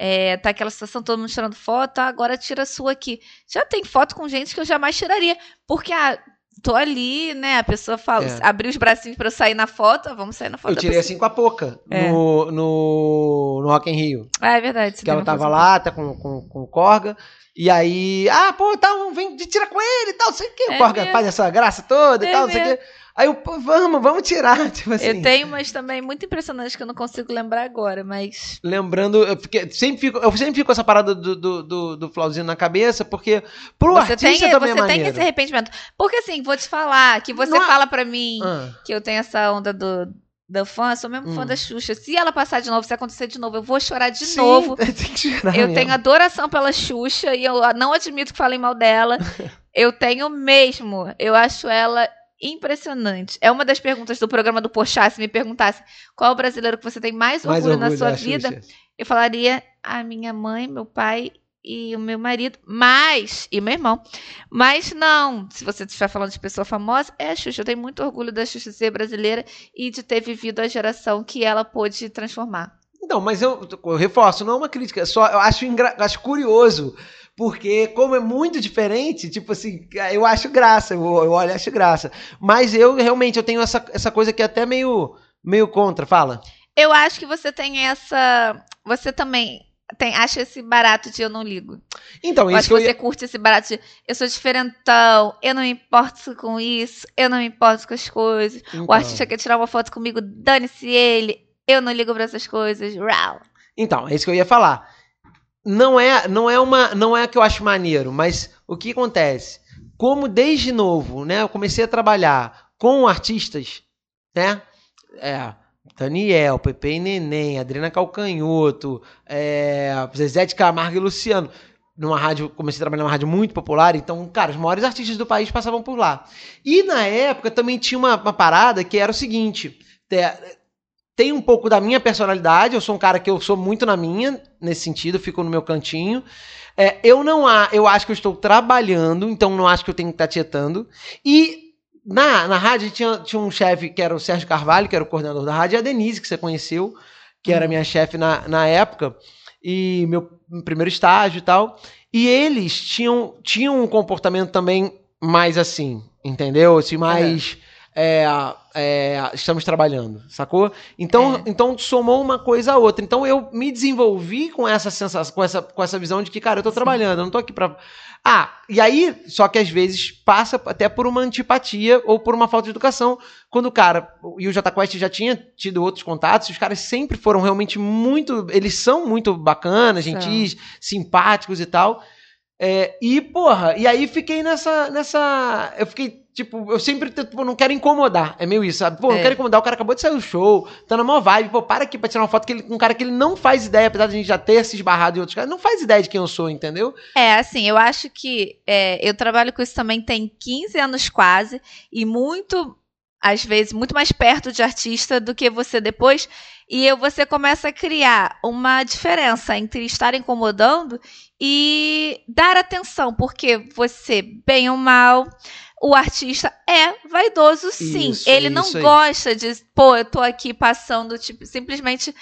É, tá aquela situação, todo mundo tirando foto, ah, agora tira a sua aqui. Já tem foto com gente que eu jamais tiraria. Porque, ah, tô ali, né? A pessoa fala, É. abriu os bracinhos pra eu sair na foto, vamos sair na foto. Eu tirei assim com a Poca É. no, no, no Rock in Rio. Ah, é verdade. Que ela tava lá, tá com, com, com o Corga. E aí, ah, pô, tal, vem de tira com ele e tal, sei o que. O É Corga mesmo. faz essa graça toda e É tal, não sei o que. Aí eu, pô, vamos, vamos tirar. Tipo assim. Eu tenho umas também muito impressionantes que eu não consigo lembrar agora, mas. Lembrando, eu, fiquei, sempre fico, eu sempre fico com essa parada do, do, do, do Flauzinho na cabeça, porque pro Você artista tem, também você é tem esse arrependimento. Porque assim, vou te falar que você Não é- fala pra mim Ah, que eu tenho essa onda do, do fã, eu sou mesmo fã Hum. da Xuxa. Se ela passar de novo, se acontecer de novo, eu vou chorar de sim, novo. tem que chorar Eu mesmo. tenho adoração pela Xuxa e eu não admito que falem mal dela. Eu tenho mesmo. Eu acho ela impressionante. É uma das perguntas do programa do Pochá, se me perguntasse qual é o brasileiro que você tem mais Mais orgulho, na orgulho sua da vida, Xuxa. eu falaria a minha mãe, meu pai e o meu marido, mas e meu irmão. Mas não, se você estiver falando de pessoa famosa, é a Xuxa. Eu tenho muito orgulho da Xuxa ser brasileira e de ter vivido a geração que ela pôde transformar. Não, mas eu, eu reforço, não é uma crítica, só eu acho, engra- acho curioso, porque como é muito diferente, tipo assim, eu acho graça, eu, eu olho e acho graça. Mas eu realmente eu tenho essa, essa coisa que é até meio, meio contra, fala. Eu acho que você tem essa. Você também tem, acha esse barato de eu não ligo. Então, Eu acho isso que que eu você curte esse barato de eu sou diferentão, eu não me importo com isso, eu não me importo com as coisas. O Então. artista quer tirar uma foto comigo, dane-se ele, eu não ligo pra essas coisas. Rau. Então, é isso que eu ia falar. Não é, não é uma, não é que eu acho maneiro, mas o que acontece? Como desde novo, né, eu comecei a trabalhar com artistas, né? É, Daniel, Pepe e Neném, Adriana Calcanhoto, é, Zezé de Camargo e Luciano. Numa rádio, comecei a trabalhar numa rádio muito popular, então, cara, os maiores artistas do país passavam por lá. E na época também tinha uma, uma parada que era o seguinte: te- tem um pouco da minha personalidade, eu sou um cara que eu sou muito na minha, nesse sentido, fico no meu cantinho. É, eu não há, eu acho que eu estou trabalhando, então não acho que eu tenho que estar tietando. E na, na rádio tinha, tinha um chefe que era o Sérgio Carvalho, que era o coordenador da rádio, e a Denise, que você conheceu, que era minha chefe na, na época, e meu primeiro estágio e tal. E eles tinham, tinham um comportamento também mais assim, entendeu? Assim, mais. é, é, estamos trabalhando, sacou? Então, É. então somou uma coisa a outra. Então eu me desenvolvi com essa sensação, com essa, com essa visão de que, cara, eu tô Sim. trabalhando, eu não tô aqui pra. Ah, e aí, só que às vezes passa até por uma antipatia ou por uma falta de educação. Quando o cara, e o Jota Quest já tinha tido outros contatos, os caras sempre foram realmente muito. Eles são muito bacanas, gentis, simpáticos e tal. É, e, porra, e aí fiquei nessa. nessa eu fiquei, tipo, eu sempre tipo, não quero incomodar. É meio isso, sabe? Pô, não É. quero incomodar, o cara acabou de sair do show, tá na maior vibe, pô, para aqui pra tirar uma foto com um cara que ele não faz ideia, apesar de a gente já ter se esbarrado em outros caras, não faz ideia de quem eu sou, entendeu? É, assim, eu acho que é, eu trabalho com isso também tem 15 anos quase, e muito, às vezes, muito mais perto de artista do que você depois. E eu, você começa a criar uma diferença entre estar incomodando e dar atenção, porque você, bem ou mal, o artista é vaidoso, sim. Isso, Ele não aí. gosta de, pô, eu tô aqui passando, tipo, simplesmente,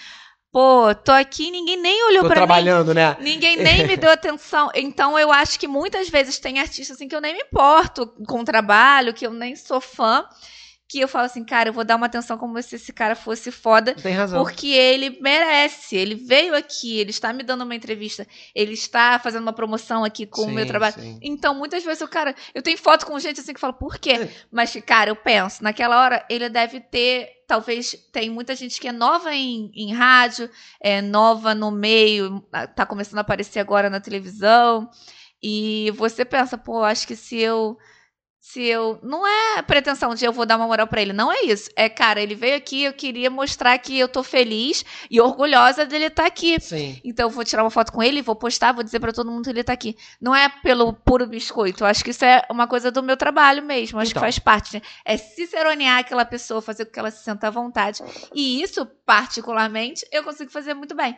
pô, tô aqui, ninguém nem olhou pra mim. trabalhando, né? Ninguém nem me deu atenção. Então eu acho que muitas vezes tem artistas assim que eu nem me importo com o trabalho, que eu nem sou fã, que eu falo assim, cara, eu vou dar uma atenção como se esse cara fosse foda, Tem razão. porque ele merece. Ele veio aqui, ele está me dando uma entrevista, ele está fazendo uma promoção aqui com o meu Sim, trabalho. sim. Então, muitas vezes o cara. Eu tenho foto com gente assim que fala, por quê? É. Mas, cara, eu penso, naquela hora ele deve ter. Talvez tem muita gente que é nova em, em rádio, é nova no meio, tá começando a aparecer agora na televisão. E você pensa, pô, acho que se eu. Se eu. Não é pretensão de eu vou dar uma moral pra ele. Não é isso. É, cara, ele veio aqui, eu queria mostrar que eu tô feliz e orgulhosa dele estar aqui. Sim. Então eu vou tirar uma foto com ele, vou postar, vou dizer pra todo mundo que ele tá aqui. Não é pelo puro biscoito. Eu acho que isso é uma coisa do meu trabalho mesmo. Acho Então. que faz parte. né? É ciceronear aquela pessoa, fazer com que ela se sinta à vontade. E isso, particularmente, eu consigo fazer muito bem.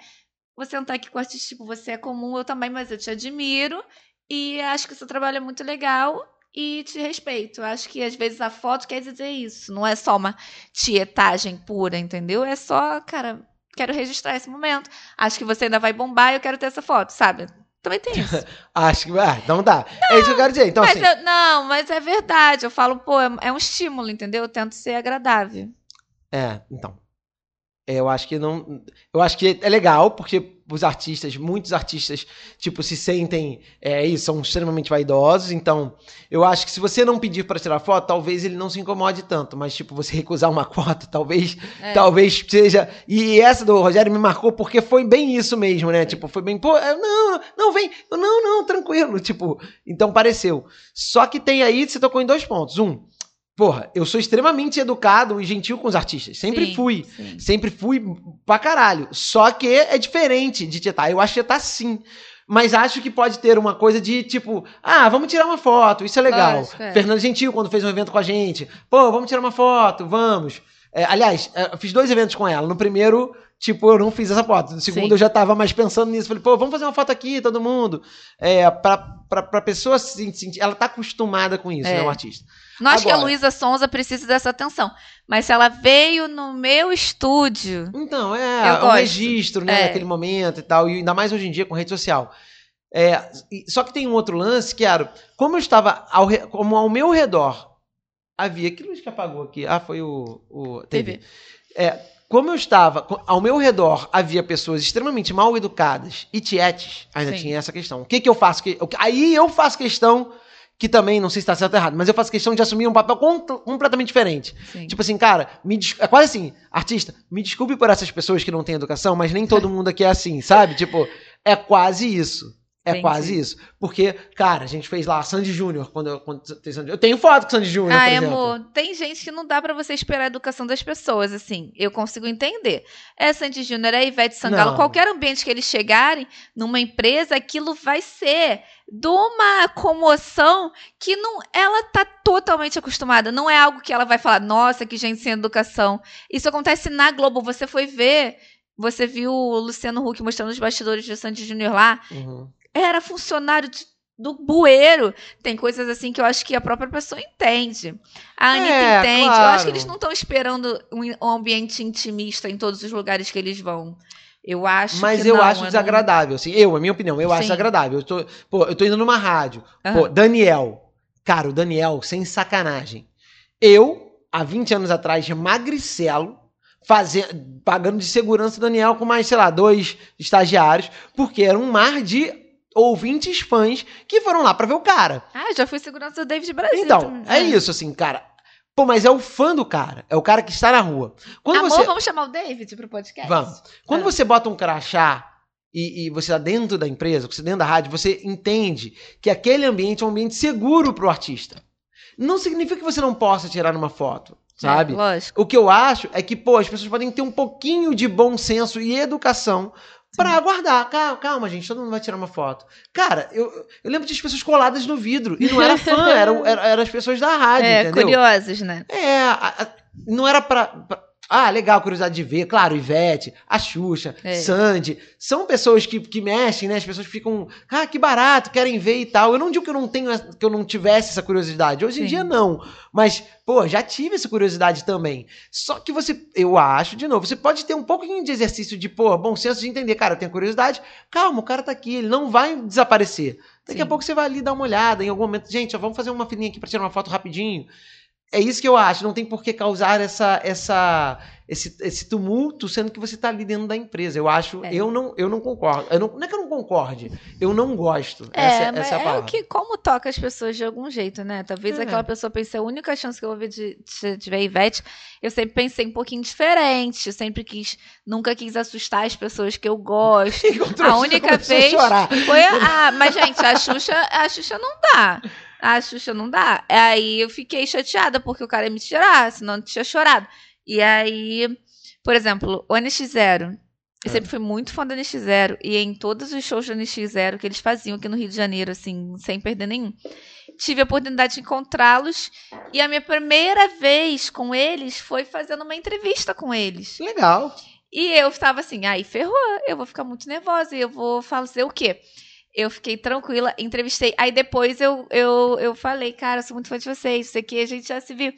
Vou sentar aqui com artista, tipo, você é comum, eu também, mas eu te admiro. E acho que o seu trabalho é muito legal e te respeito. Acho que às vezes a foto quer dizer isso. Não é só uma tietagem pura, entendeu? É só, cara, quero registrar esse momento. Acho que você ainda vai bombar e eu quero ter essa foto, sabe? Também tem isso. Acho que. Ah, então tá. é isso que eu quero dizer. Então, mas assim. eu- não, mas é verdade. Eu falo, pô, é, é um estímulo, entendeu? Eu tento ser agradável. É, então. É, Eu acho que não. Eu acho que é legal, porque os artistas, muitos artistas, tipo, se sentem. É isso, são extremamente vaidosos. Então, eu acho que se você não pedir para tirar foto, talvez ele não se incomode tanto. Mas, tipo, você recusar uma foto, talvez. É. Talvez seja. E essa do Rogério me marcou porque foi bem isso mesmo, né? Tipo, foi bem. Pô, é, não, não, vem. Não, não, tranquilo. Tipo, então pareceu. Só que tem aí, você tocou em dois pontos. Um. Porra, eu sou extremamente educado e gentil com os artistas. Sempre Sim, fui. sim. Sempre fui pra caralho. Só que é diferente de tietar. Eu acho tietar sim. Mas acho que pode ter uma coisa de tipo, ah, vamos tirar uma foto, isso é legal. Lógico, é. Fernando Gentil, quando fez um evento com a gente, pô, vamos tirar uma foto, vamos. É, aliás, é, eu fiz dois eventos com ela. No primeiro, tipo, eu não fiz essa foto. No segundo, Sim. eu já tava mais pensando nisso. Falei, pô, vamos fazer uma foto aqui, todo mundo. É, pra, pra, pra pessoa se sentir. Ela tá acostumada com isso, É. né, o artista. Não acho que a Agora- Luísa Sonza precise dessa atenção. Mas se ela veio no meu estúdio. Então, é, Eu um gosto. registro, né, É. naquele momento e tal, e ainda mais hoje em dia com rede social. É, só que tem um outro lance que era, como eu estava ao, como ao meu redor havia, que luz que apagou aqui? Ah, foi o, o TV. TV. É, como eu estava, ao meu redor havia pessoas extremamente mal educadas e tietes, ainda Sim. tinha essa questão. O que que eu faço? O que- Aí eu faço questão, que também, não sei se está certo ou errado, mas eu faço questão de assumir um papel com- completamente diferente. Sim. Tipo assim, cara, me é quase assim, artista, me desculpe por essas pessoas que não têm educação, mas nem todo mundo aqui é assim, sabe? Tipo, é quase isso. É Entendi. quase isso. Porque, cara, a gente fez lá Sandy Júnior quando eu, quando eu tenho foto com Sandy Júnior, Ai, exemplo. amor, tem gente que não dá pra você esperar a educação das pessoas, assim. Eu consigo entender. É Sandy Júnior, é Ivete Sangalo, Não. qualquer ambiente que eles chegarem, numa empresa, aquilo vai ser de uma comoção que não, ela tá totalmente acostumada. Não é algo que ela vai falar, nossa, que gente sem educação. Isso acontece na Globo. Você foi ver, você viu o Luciano Huck mostrando os bastidores de Sandy Júnior lá Uhum. era funcionário de- do bueiro. Tem coisas assim que eu acho que a própria pessoa entende. A Anitta É, entende. Eu claro. acho que eles não estão esperando um ambiente intimista em todos os lugares que eles vão. Eu acho Mas eu não, acho não- desagradável, assim. Eu, a minha opinião, eu acho Sim. desagradável. Eu tô, pô, eu tô indo numa rádio. Aham. Pô, Daniel. Cara, o Daniel, sem sacanagem. Eu, há 20 anos atrás, magricelo, fazendo, pagando de segurança o Daniel com mais, sei lá, dois estagiários, porque era um mar de ouvintes fãs que foram lá pra ver o cara. Ah, já fui segurança do David Brasil. Então, também. é isso, assim, cara. Pô, mas é o fã do cara. É o cara que está na rua. Quando Amor, você. vamos chamar o David pro podcast? Vamos. Quando Ah. você bota um crachá e, e você está dentro da empresa, você tá dentro da rádio, você entende que aquele ambiente é um ambiente seguro para o artista. Não significa que você não possa tirar uma foto, sabe? É, lógico. O que eu acho é que, pô, as pessoas podem ter um pouquinho de bom senso e educação pra aguardar. Calma, calma, gente, todo mundo vai tirar uma foto. Cara, eu, eu lembro de as pessoas coladas no vidro. E não era fã, eram era, era as pessoas da rádio, É, entendeu? curiosos, né? É, a- a- não era pra, pra- Ah, legal, curiosidade de ver. Claro, Ivete, a Xuxa, É. Sandy. São pessoas que, que mexem, né? As pessoas ficam. Ah, que barato, querem ver e tal. Eu não digo que eu não tenho, que eu não tivesse essa curiosidade. Hoje em Sim. dia, não. Mas, pô, já tive essa curiosidade também. Só que você, eu acho, de novo, você pode ter um pouquinho de exercício de, pô, bom senso de entender, cara, eu tenho curiosidade. Calma, o cara tá aqui, ele não vai desaparecer. Daqui a Sim. pouco você vai ali dar uma olhada em algum momento. Gente, ó, vamos fazer uma filinha aqui pra tirar uma foto rapidinho. É isso que eu acho. Não tem por que causar essa, essa, esse, esse tumulto, sendo que você está ali dentro da empresa. Eu acho, É. eu não, eu não concordo. Eu não, não é que eu não concorde, eu não gosto. É, essa, mas essa é a é palavra. o que como toca as pessoas de algum jeito, né? Talvez É. aquela pessoa pense a única chance que eu vou ver de, de, de ver a Ivete. Eu sempre pensei um pouquinho diferente. Eu sempre quis, nunca quis assustar as pessoas que eu gosto. A única vez chorar. Foi a, ah, mas gente, a Xuxa, a Xuxa não dá. A Xuxa não dá. Aí eu fiquei chateada porque o cara ia me tirar, senão eu tinha chorado. E aí, por exemplo, o NX0. Eu É. sempre fui muito fã do NX0 e em todos os shows do NX0 que eles faziam aqui no Rio de Janeiro, assim, sem perder nenhum, tive a oportunidade de encontrá-los e a minha primeira vez com eles foi fazendo uma entrevista com eles. Legal. E eu estava assim, aí ferrou, eu vou ficar muito nervosa e eu vou fazer o quê? Eu fiquei tranquila, entrevistei. Aí depois eu, eu, eu falei, cara, eu sou muito fã de vocês, isso aqui a gente já se viu.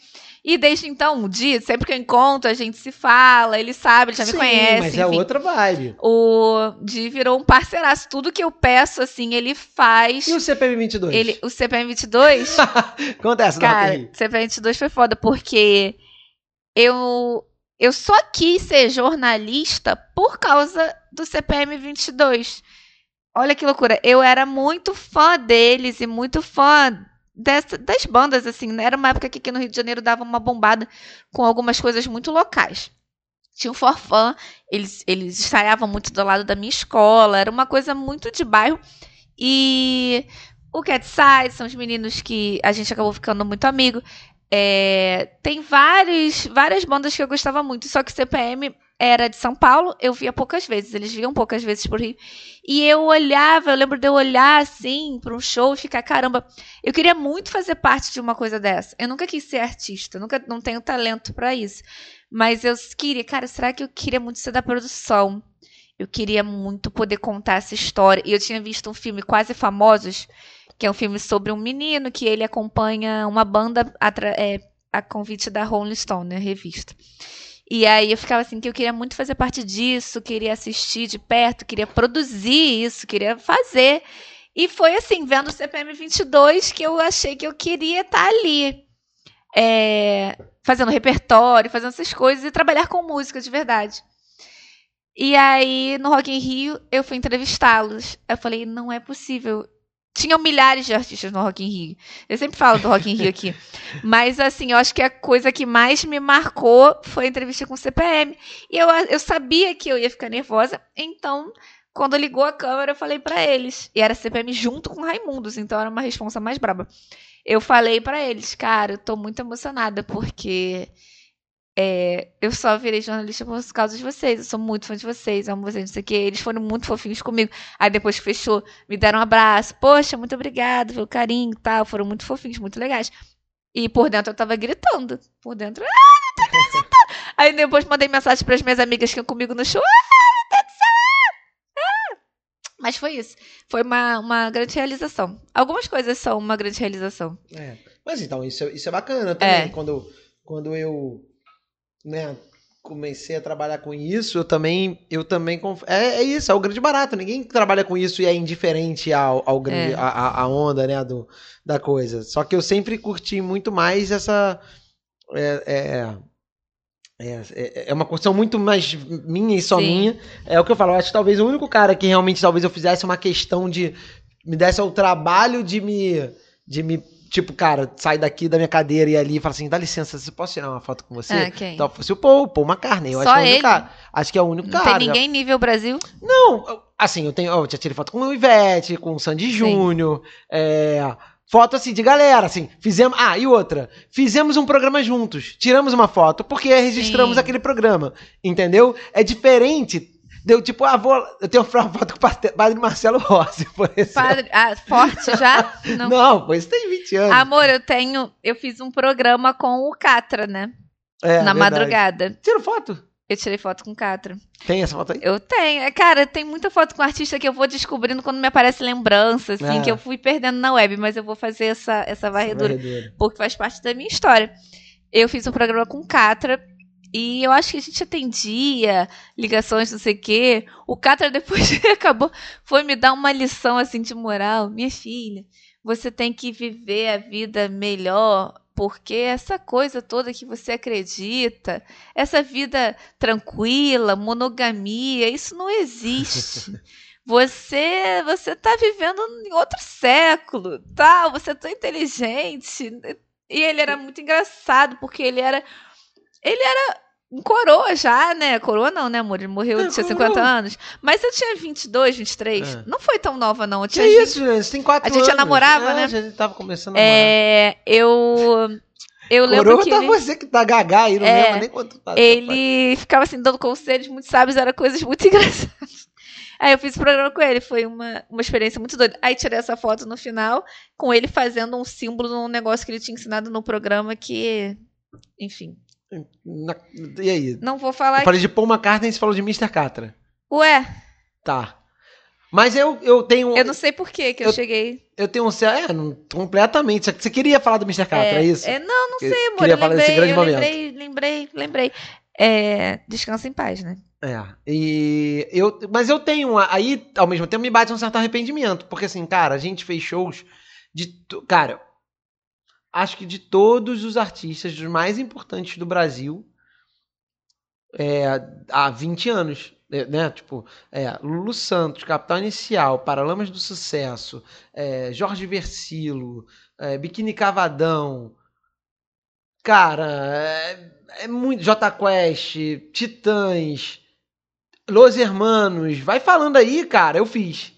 E desde então, um dia, sempre que eu encontro, a gente se fala, ele sabe, ele já Sim, me conhece. mas é enfim. outra vibe. O Di virou um parceiraço. Tudo que eu peço, assim, ele faz. E o CPM 22? Ele, o CPM 22, Conta essa, da Rock in cara, Rio. CPM 22 foi foda, porque eu, eu só quis ser jornalista por causa do CPM 22. Olha que loucura. Eu era muito fã deles e muito fã dessa, das bandas, assim. né? Era uma época que aqui no Rio de Janeiro dava uma bombada com algumas coisas muito locais. Tinha o Forfã, eles, eles ensaiavam muito do lado da minha escola, era uma coisa muito de bairro. E o Cat Side são os meninos que a gente acabou ficando muito amigo. É, tem vários, várias bandas que eu gostava muito, só que CPM era de São Paulo, eu via poucas vezes, eles viam poucas vezes por Rio. E eu olhava, eu lembro de eu olhar assim para um show e ficar, caramba, eu queria muito fazer parte de uma coisa dessa. Eu nunca quis ser artista, nunca não tenho talento para isso. Mas eu queria, cara, será que eu queria muito ser da produção? Eu queria muito poder contar essa história. E eu tinha visto um filme Quase Famosos, que é um filme sobre um menino que ele acompanha uma banda atra- é, a convite da Rolling Stone, né, revista. E aí eu ficava assim que eu queria muito fazer parte disso, queria assistir de perto, queria produzir isso, queria fazer. E foi assim, vendo o CPM 22 que eu achei que eu queria estar ali. É, fazendo repertório, fazendo essas coisas e trabalhar com música de verdade. E aí, no Rock in Rio, eu fui entrevistá-los. Eu falei, não é possível. Tinham milhares de artistas no Rock in Rio. Eu sempre falo do Rock in Rio aqui. Mas, assim, eu acho que a coisa que mais me marcou foi a entrevista com o CPM. E eu, eu sabia que eu ia ficar nervosa. Então, quando ligou a câmera, eu falei pra eles. E era CPM junto com Raimundos. Então, era uma responsa mais braba. Eu falei pra eles, cara, eu tô muito emocionada. Porque... É, eu só virei jornalista por causa de vocês. Eu sou muito fã de vocês, amo vocês, não sei o quê. Eles foram muito fofinhos comigo. Aí depois que fechou, me deram um abraço. Poxa, muito obrigado pelo carinho e tal. Foram muito fofinhos, muito legais. E por dentro eu tava gritando. Por dentro, ah, não tô acreditando. Aí depois mandei mensagem pras minhas amigas que iam comigo no show. Ah, do céu! Ah! Mas foi isso. Foi uma, uma grande realização. Algumas coisas são uma grande realização. É. Mas então, isso, é- isso é bacana também. É. Quando, quando eu né, comecei a trabalhar com isso, eu também. Eu também é, é isso, é o grande barato. Ninguém trabalha com isso e é indiferente ao, ao grande, É. a, a- onda né, do, da coisa. Só que eu sempre curti muito mais essa. É, é, é, é- é uma questão muito mais minha e só Sim. minha. É o que eu falo. Eu acho que talvez o único cara que realmente talvez eu fizesse uma questão de. Me desse o trabalho de me. De me. Tipo, cara, sai daqui da minha cadeira e ali e fala assim: dá licença, você posso tirar uma foto com você? Ah, quem? Então fosse o Paul, Paul McCartney. Eu Só acho que é o único ele? cara. Acho que é o único Não cara. tem ninguém nível Brasil? Não, assim, eu tenho. Eu já tirei foto com o Ivete, com o Sandy. Júnior. É, foto assim de galera, assim. Fizemos. Ah, e outra. Fizemos um programa juntos. Tiramos uma foto porque registramos Sim. aquele programa. Entendeu? É diferente. Deu tipo, ah, vou. Eu tenho uma foto com o padre Marcelo Rossi, por exemplo. Padre, ah, forte já? Não. Não, pô, isso tem 20 anos. Amor, eu tenho. Eu fiz um programa com o Catra, né? É, na verdade. madrugada. Tira foto? Eu tirei foto com o Catra. Tem essa foto aí? Eu tenho. É, Cara, tem muita foto com artista que eu vou descobrindo quando me aparece lembrança, assim, Ah. que eu fui perdendo na web, mas eu vou fazer essa, essa varredura, Varredura. porque faz parte da minha história. Eu fiz um programa com o Catra. E eu acho que a gente atendia ligações, não sei o quê. O Catra, depois acabou, foi me dar uma lição assim de moral. Minha filha, você tem que viver a vida melhor, porque essa coisa toda que você acredita, essa vida tranquila, monogamia, isso não existe. Você, você tá vivendo em outro século, tal, você é tão inteligente. E ele era muito engraçado, porque ele era ele era um coroa já, né? Coroa não, né, amor? Ele morreu, É, tinha coroa. 50 anos. Mas eu tinha 22, 23. É. Não foi tão nova, não. Eu Que tinha 20 isso, gente? Você tem quatro A gente já anos. namorava, É, né? A gente tava começando a namorar. É, eu. Eu lembro Coroa que tá ele, você que tá gaga aí, não É, lembra nem quanto tá. ele ficava assim, dando conselhos muito sábios, eram coisas muito engraçadas. Aí eu fiz o programa com ele, foi uma, uma experiência muito doida. Aí tirei essa foto no final, com ele fazendo um símbolo num negócio que ele tinha ensinado no programa que. Enfim. Na- E aí? Não vou falar. Eu falei de Paul McCartney e você falou de Mr. Catra. Ué, Tá. Mas eu, eu tenho. Eu não sei por que que eu, Eu- cheguei. Eu tenho um. É, não- completamente. Você- queria falar do Mr. Catra, é, isso? é, não, não Que- sei, amor. queria Eu falar desse lembrei, grande eu momento. lembrei, lembrei, lembrei. É, descansa em paz, né? É. E eu, mas eu tenho. Aí, ao mesmo tempo, me bate um certo arrependimento. Porque, assim, cara, a gente fez shows de. Cara, acho que de todos os artistas, os mais importantes do Brasil, é, há 20 anos. é, Né? Tipo, é, Lulu Santos, Capital Inicial, Paralamas do Sucesso, é, Jorge Versilo, é, Biquíni Cavadão. Cara, é, é muito. J Quest, Titãs, Los Hermanos. Vai falando aí, cara, eu fiz.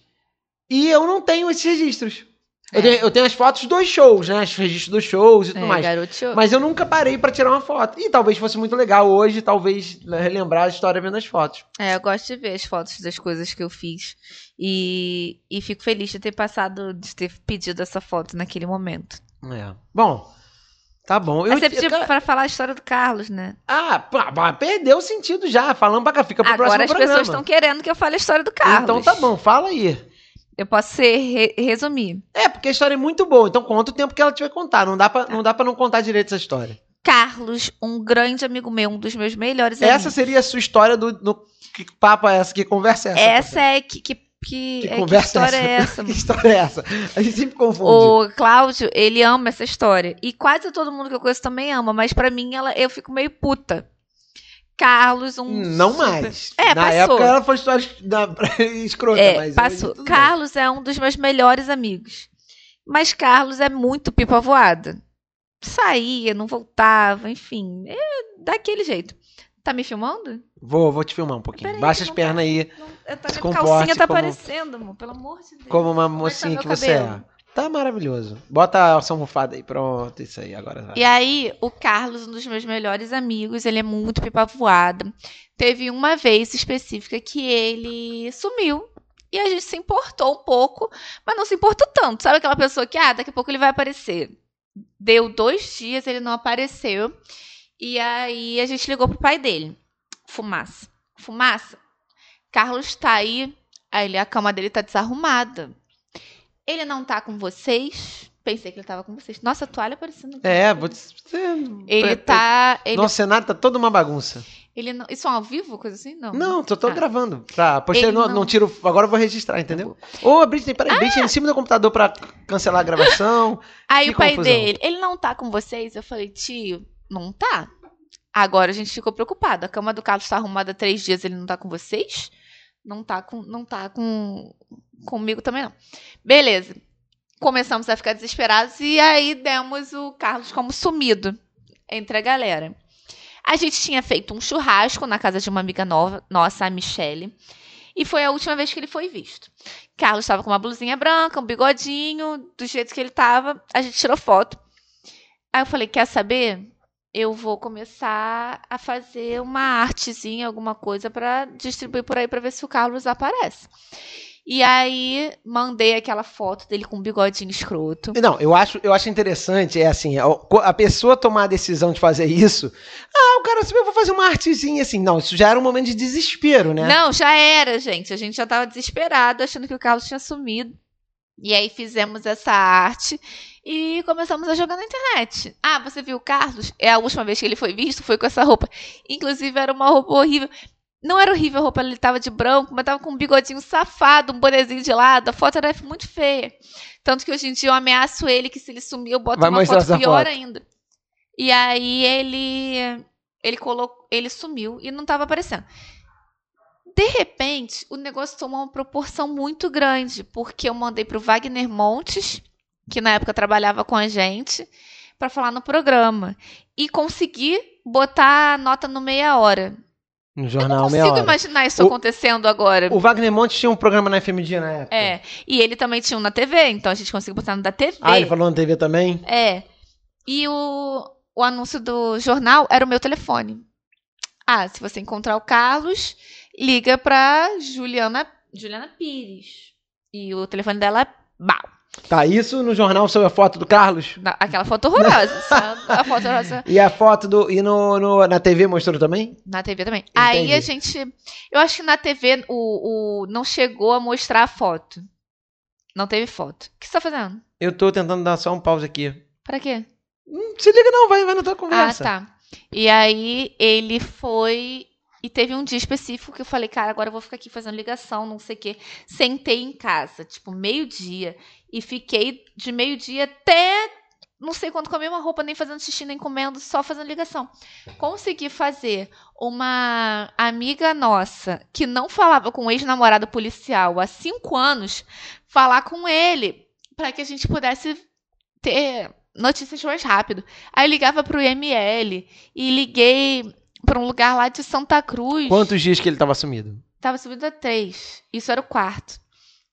E eu não tenho esses registros. Eu, É. tenho, eu tenho as fotos dos shows, né? Os registros dos shows e tudo É, mais. garoto. Mas eu nunca parei pra tirar uma foto. E talvez fosse muito legal hoje, talvez relembrar a história vendo as fotos. É, eu gosto de ver as fotos das coisas que eu fiz. E, e fico feliz de ter passado, de ter pedido essa foto naquele momento. É. Bom, tá bom. Eu, Mas você pediu cara- pra falar a história do Carlos, né? Ah, pá, perdeu o sentido já. Falando pra cá, fica pro Agora próximo as programa. pessoas estão querendo que eu fale a história do Carlos. Então tá bom, fala aí. Eu posso ser, re- resumir. É, porque a história é muito boa. Então conta o tempo que ela tiver contar. Não dá pra, não, dá pra não contar direito essa história. Carlos, um grande amigo meu, um dos meus melhores amigos. Essa seria a sua história do. do que papo é essa? Que conversa é essa? Essa é que. que, que, Que é, que conversa história é é essa? essa? Que história é essa? A gente sempre confunde. O Cláudio, ele ama essa história. E quase todo mundo que eu conheço também ama, mas pra mim ela, eu fico meio puta. Carlos, um. Não super- mais. É, Na passou. época ela foi da- escrota, É, mas. passou. tudo bem. Carlos é um dos meus melhores amigos. Mas Carlos é muito pipa voada. Saía, não voltava, enfim. É daquele jeito. Tá me filmando? Vou, vou te filmar um pouquinho. Peraí, Baixa as não pernas aí, Não, eu tô, Se minha comporte calcinha tá como- aparecendo, amor. Pelo amor de Deus. como uma Como é que tá mocinha que você é. Tá maravilhoso. Bota a ação mofada aí. Pronto, isso aí. Agora vai. E aí, o Carlos, um dos meus melhores amigos, ele é muito pipa voada. Teve uma vez específica que ele sumiu. E a gente se importou um pouco, mas não se importou tanto. Sabe aquela pessoa que, ah, daqui a pouco ele vai aparecer. Deu dois dias, ele não apareceu. E aí a gente ligou pro pai dele. Fumaça. Fumaça. Carlos tá aí. Aí a cama dele tá desarrumada. Ele não tá com vocês? Pensei que ele tava com vocês. Nossa, a toalha parecendo. É, vou te... Ele tá. Ele, Nosso cenário tá toda uma bagunça. ele não, isso é ao vivo, coisa assim? Não. Não, tô, tô Ah. gravando. Pra, postei, Ele não, não- tiro. Agora eu vou registrar, entendeu? Ô, a Britney, peraí, Britney em cima do computador pra cancelar a gravação. Aí Que o pai confusão. dele, ele não tá com vocês? Eu falei, tio, não tá. Agora a gente ficou preocupado. A cama do Carlos tá arrumada há três dias, ele não tá com vocês? Não tá com. Não tá com. Comigo também não. Beleza. Começamos a ficar desesperados e aí demos o Carlos como sumido entre a galera. A gente tinha feito um churrasco na casa de uma amiga nova, nossa, a Michelle. E foi a última vez que ele foi visto. Carlos estava com uma blusinha branca, um bigodinho, do jeito que ele estava. A gente tirou foto. Aí eu falei: quer saber? Eu vou começar a fazer uma artezinha, alguma coisa para distribuir por aí para ver se o Carlos aparece. E aí mandei aquela foto dele com um bigodinho escroto. Não, eu acho, eu acho interessante, é assim, a, a pessoa tomar a decisão de fazer isso. Ah, o cara assim, eu vou fazer uma artezinha assim. Não, isso já era um momento de desespero, né? Não, já era, gente. A gente já tava desesperado, achando que o Carlos tinha sumido. E aí fizemos essa arte e começamos a jogar na internet. Ah, você viu o Carlos? É a última vez que ele foi visto, foi com essa roupa. Inclusive, era uma roupa horrível. Não era horrível a roupa, ele tava de branco, mas tava com um bigodinho safado, um bonezinho de lado. A foto era muito feia. Tanto que hoje em dia eu ameaço ele que se ele sumir, eu boto Vai uma foto pior foto. ainda. E aí ele ele colocou, ele sumiu e não tava aparecendo. De repente, o negócio tomou uma proporção muito grande, porque eu mandei pro Wagner Montes, que na época trabalhava com a gente, para falar no programa. E consegui botar a nota no meia hora. No Eu jornal não meia consigo imaginar isso O- acontecendo agora. O Wagner Montes tinha um programa na FM Dia na época. É. E ele também tinha um na TV, então a gente conseguiu botar no da TV. Ah, ele falou na TV também? É. E o, o anúncio do jornal era o meu telefone. Ah, se você encontrar o Carlos, liga pra Juliana, Juliana Pires. E o telefone dela é Bal. Tá, isso no jornal sobre a foto do Carlos? Na- aquela foto horrorosa. a foto horrorosa. E a foto do. E no, no- na TV mostrou também? Na TV também. Aí a gente. Eu acho que na TV o, o, não chegou a mostrar a foto. Não teve foto. O que você tá fazendo? Eu tô tentando dar só um pause aqui. Pra quê? Hum, se liga, não, vai, vai na tua Ah, conversa. tá. E aí ele foi. E teve um dia específico que eu falei, cara, agora eu vou ficar aqui fazendo ligação, não sei o quê. Sentei em casa, tipo, meio-dia. E fiquei de meio-dia até não sei quando com a mesma roupa, nem fazendo xixi, nem comendo, só fazendo ligação. Consegui fazer uma amiga nossa que não falava com o ex-namorado policial há cinco anos falar com ele para que a gente pudesse ter notícias mais rápido. Aí ligava pro IML e liguei para um lugar lá de Santa Cruz. Quantos dias que ele tava sumido? Tava subindo a três. Isso era o quarto.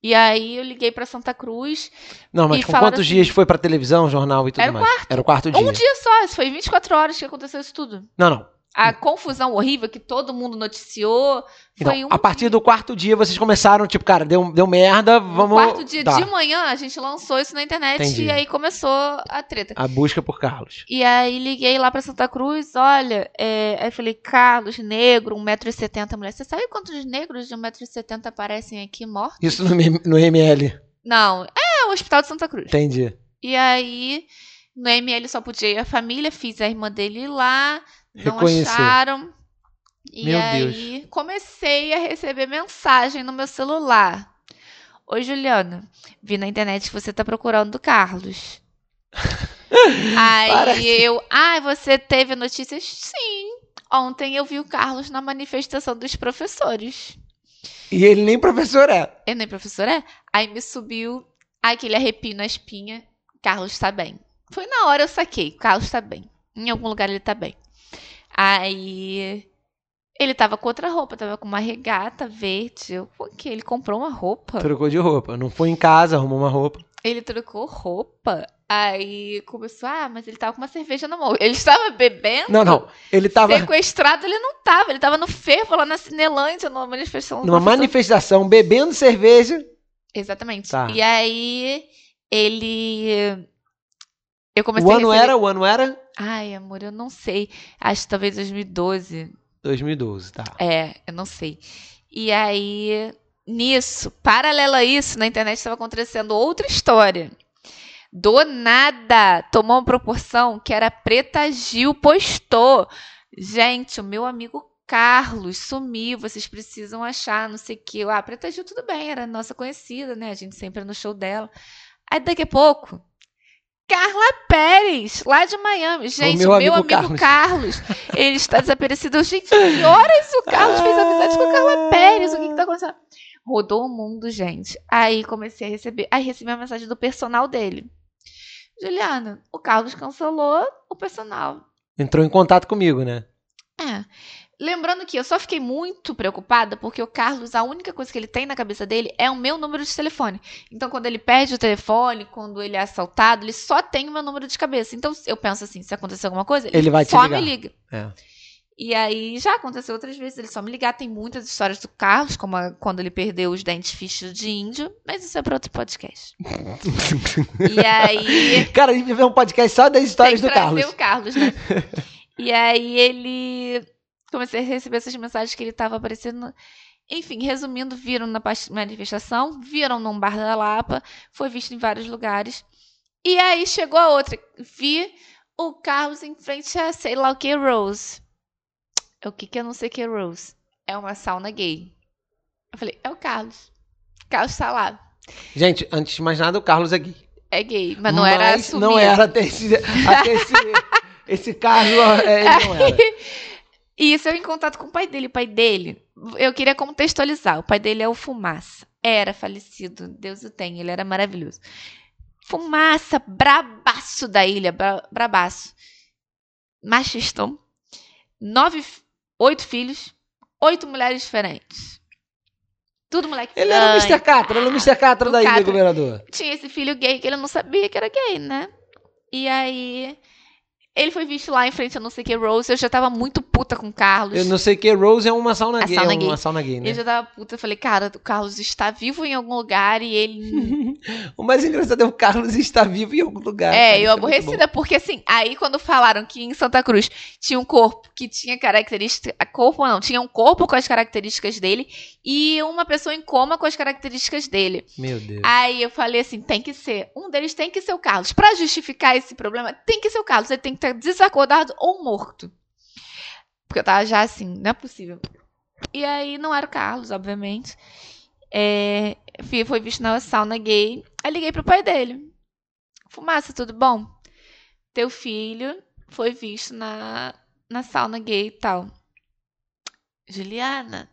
E aí eu liguei pra Santa Cruz. Não, mas com quantos assim- dias foi pra televisão, jornal e tudo Era o mais? Era o quarto dia. Um dia só, isso foi 24 horas que aconteceu isso tudo. Não, não. A confusão horrível que todo mundo noticiou Então, foi um a partir do quarto dia vocês começaram, tipo, cara, deu, deu merda, No vamos. quarto dia Tá. de manhã, a gente lançou isso na internet Entendi. e aí começou a treta. A busca por Carlos. E aí liguei lá pra Santa Cruz, olha, é, aí falei, Carlos, negro, 1,70m, mulher. Você sabe quantos negros de 1,70m aparecem aqui mortos? Isso no, no ML. Não, é o Hospital de Santa Cruz. Entendi. E aí, no ML só podia ir a família, fiz a irmã dele ir lá, não Reconhecer. acharam. E Meu aí, comecei a receber mensagem no meu celular. Oi, Juliana. Vi na internet que você tá procurando o Carlos. aí Parece. eu, ah, você teve notícias? Sim. Ontem eu vi o Carlos na manifestação dos professores. E ele nem professor é. Eu nem professor é? Aí me subiu aquele arrepio na espinha. Carlos tá bem. Foi na hora eu saquei. Carlos tá bem. Em algum lugar ele tá bem. Aí ele tava com outra roupa, tava com uma regata verde. Eu, o que? Ele comprou uma roupa? Trocou de roupa. Não foi em casa, arrumou uma roupa. Ele trocou roupa. Aí começou, ah, mas ele tava com uma cerveja na mão. Ele estava bebendo. Não, não. Ele tava Sequestrado ele não tava. Ele tava no fervo lá na Cinelândia, numa manifestação. numa manifestação, bebendo cerveja. Exatamente. Tá. E aí, ele. Eu comecei O ano receber... era, o ano era? Ai, amor, eu não sei. Acho que talvez 2012. 2012, tá. É, eu não sei. E aí, nisso, paralelo a isso, na internet estava acontecendo outra história. Do nada, tomou uma proporção que era Preta Gil postou. Gente, o meu amigo Carlos sumiu, vocês precisam achar, não sei o que. Ah, Preta Gil, tudo bem, era nossa conhecida, né? A gente sempre no show dela. Aí daqui a pouco, Carla Pérez, lá de Miami. Gente, meu o meu amigo amigo, Carlos. ele está desaparecido. Gente, que horas o Carlos fez amizade com a Carla Pérez? O que que tá acontecendo? Rodou o mundo, gente. Aí comecei a receber. Aí recebi a mensagem do personal dele. Juliana, o Carlos cancelou o personal. Entrou em contato comigo, né? É. Lembrando que eu só fiquei muito preocupada porque o Carlos, a única coisa que ele tem na cabeça dele é o meu número de telefone. Então, quando ele perde o telefone, quando ele é assaltado, ele só tem o meu número de cabeça. Então, eu penso assim: se acontecer alguma coisa, Ele vai te só me liga. É. E aí já aconteceu outras vezes ele só me ligar. Tem muitas histórias do Carlos, como a- quando ele perdeu os dentes fichos de índio, mas isso é para outro podcast. e aí. Cara, a gente vai ver um podcast só das histórias Tem do Carlos. o Carlos, né? e aí ele. Comecei a receber essas mensagens que ele tava aparecendo. Enfim, resumindo, viram na manifestação, viram num bar da Lapa, foi visto em vários lugares. E aí chegou a outra. Vi o Carlos em frente a sei lá o que, Rose. O que que eu não sei que é Rose? É uma sauna gay. Eu falei, é o Carlos. O Carlos tá lá. Gente, antes de mais nada, o Carlos é gay. É gay, mas não era Mas assumido. Não era até esse, até esse, esse Carlos, é, não era. E isso eu em contato com o pai dele. O pai dele, eu queria contextualizar. O pai dele é o Fumaça. Era falecido, Deus o tem, ele era maravilhoso. Fumaça, brabaço da ilha, bra, brabaço. Machistão. Nove, oito filhos, oito mulheres diferentes. Tudo moleque Ele era o. Mr. Catra, ele era o Mr. Catra da ilha, governador. Tinha esse filho gay que ele não sabia que era gay, né? E aí Ele foi visto lá em frente a não sei que Rose. Eu já tava muito puta com o Carlos. Eu não sei que Rose é uma sauna gay. sauna é uma sauna gay, né? Eu já tava puta. Eu falei, cara, o Carlos está vivo em algum lugar e ele. O mais engraçado é o Carlos estar vivo em algum lugar. cara, é, isso eu bom. aborrecida, porque assim, aí quando falaram que em Santa Cruz tinha um corpo que tinha características. Corpo não, tinha um corpo com as características dele e uma pessoa em coma com as características dele. Meu Deus. Aí eu falei assim, tem que ser. Um deles tem que ser o Carlos. Pra justificar esse problema, tem que ser o Carlos. Ele tem que estar desacordado ou morto. Porque eu tava já assim, não é possível. E aí não era o Carlos, obviamente. É, foi visto na sauna gay. Aí liguei pro pai dele. Fumaça, tudo bom? Teu filho foi visto na, na sauna gay e tal. Juliana,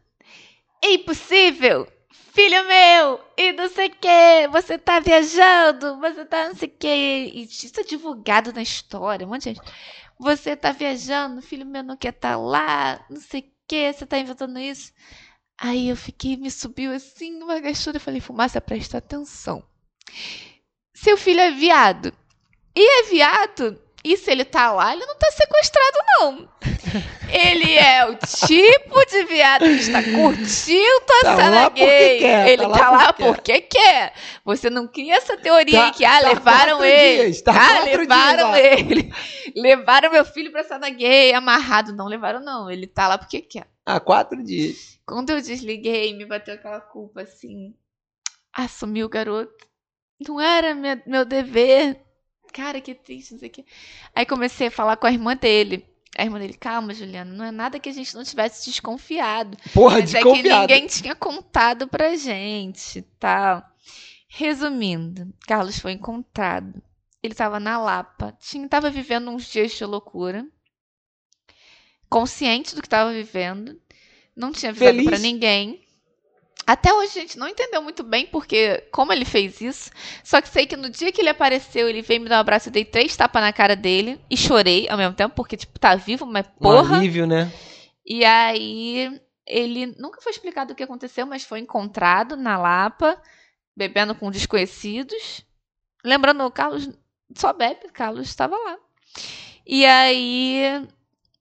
impossível! Filho meu! E não sei o que! Você tá viajando! Você tá não sei o que! Isso é divulgado na história, um monte de gente. Você tá viajando, filho meu não quer estar lá, não sei o que, você tá inventando isso. Aí eu fiquei, me subiu assim, uma gastura. Falei, fumaça, presta atenção. Seu filho é viado. E é viado. E se ele tá lá, ele não tá sequestrado, não. Ele é o tipo de viado que está curtindo a Tá cena gay. quer, ele tá tá, lá lá porque porque quer. Você não cria essa teoria Tá- aí que, ah, tá levaram ele. dias, tá ah, levaram dias ele. levaram meu filho pra cena gay, amarrado. Não levaram, não. Ele tá lá porque quer. Há quatro dias. Quando eu desliguei, me bateu aquela culpa assim. Assumi o garoto. Não era meu dever. Cara, que triste, não sei o quê. Aí comecei a falar com a irmã dele. A irmã dele, calma, Juliana, não é nada que a gente não tivesse desconfiado. Porra, Mas é que desconfiado. ninguém tinha contado pra gente, tal. Resumindo, Carlos foi encontrado. Ele tava na Lapa, tinha, tava vivendo uns dias de loucura. Consciente do que tava vivendo. Não tinha avisado pra ninguém. Até hoje a gente não entendeu muito bem porque como ele fez isso. Só que sei que no dia que ele apareceu, ele veio me dar um abraço, eu dei três tapas na cara dele e chorei ao mesmo tempo, porque, tipo, tá vivo, mas Um porra. alívio, né? E aí, ele nunca foi explicado o que aconteceu, mas foi encontrado na Lapa, bebendo com desconhecidos. Lembrando, o Carlos só bebe, o Carlos estava lá. E aí,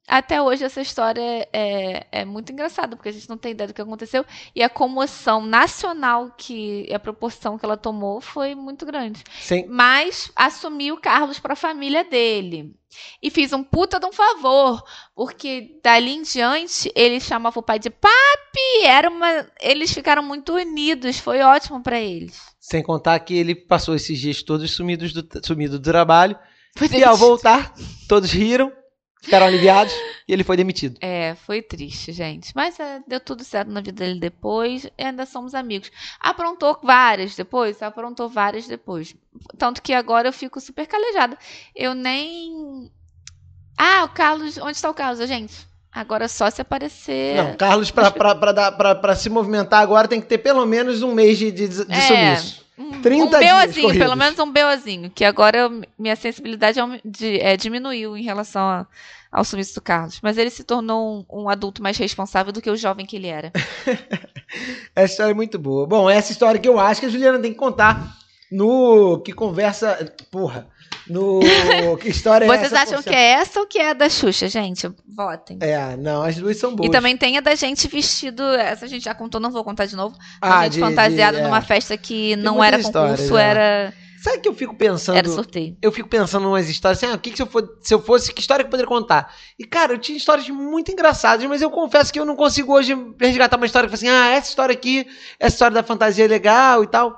até hoje, essa história é, é muito engraçada, porque a gente não tem ideia do que aconteceu. E a comoção nacional que a proporção que ela tomou foi muito grande Sem... mas assumi o Carlos para a família dele. E fiz um puta de um favor, porque dali em diante ele chamava o pai de papi, era uma, eles ficaram muito unidos, foi ótimo para eles. Sem contar que ele passou esses dias todos sumidos do, sumido do trabalho. Foi E ao voltar, todos riram, ficaram aliviados e ele foi demitido. É, foi triste, gente. Mas é, deu tudo certo na vida dele depois. E ainda somos amigos. Aprontou várias depois, aprontou várias depois. Tanto que agora eu fico super calejada. Eu nem. Ah, o Carlos. Onde está o Carlos, gente? Agora é só se aparecer. Não, Carlos, pra, pra, pra, dar- pra, pra se movimentar agora, tem que ter pelo menos um mês de, de, de É. sumiço. Um, 30 um BOzinho, pelo menos um BOzinho. Que agora eu- minha sensibilidade é, diminuiu em relação a- ao sumiço do Carlos. Mas ele se tornou um, um adulto mais responsável do que o jovem que ele era. Essa história é muito boa. Bom, essa história que eu acho que a Juliana tem que contar no que conversa. Porra. No. Que história é Vocês essa? acham Pô, que é essa ou que é a da Xuxa, gente? Votem. É, não, as duas são boas. E também tem a da gente vestido. Essa a gente já contou, não vou contar de novo. Ah, a gente de- fantasiado de- é. numa festa que não era concurso, já. era, Sabe que eu fico pensando. era sorteio. eu fico pensando em umas histórias assim, ah, o que, que se, eu for- se eu fosse, que história que eu poderia contar? E, cara, eu tinha histórias muito engraçadas, mas eu confesso que eu não consigo hoje resgatar uma história que assim, ah, essa história aqui, essa história da fantasia é legal e tal.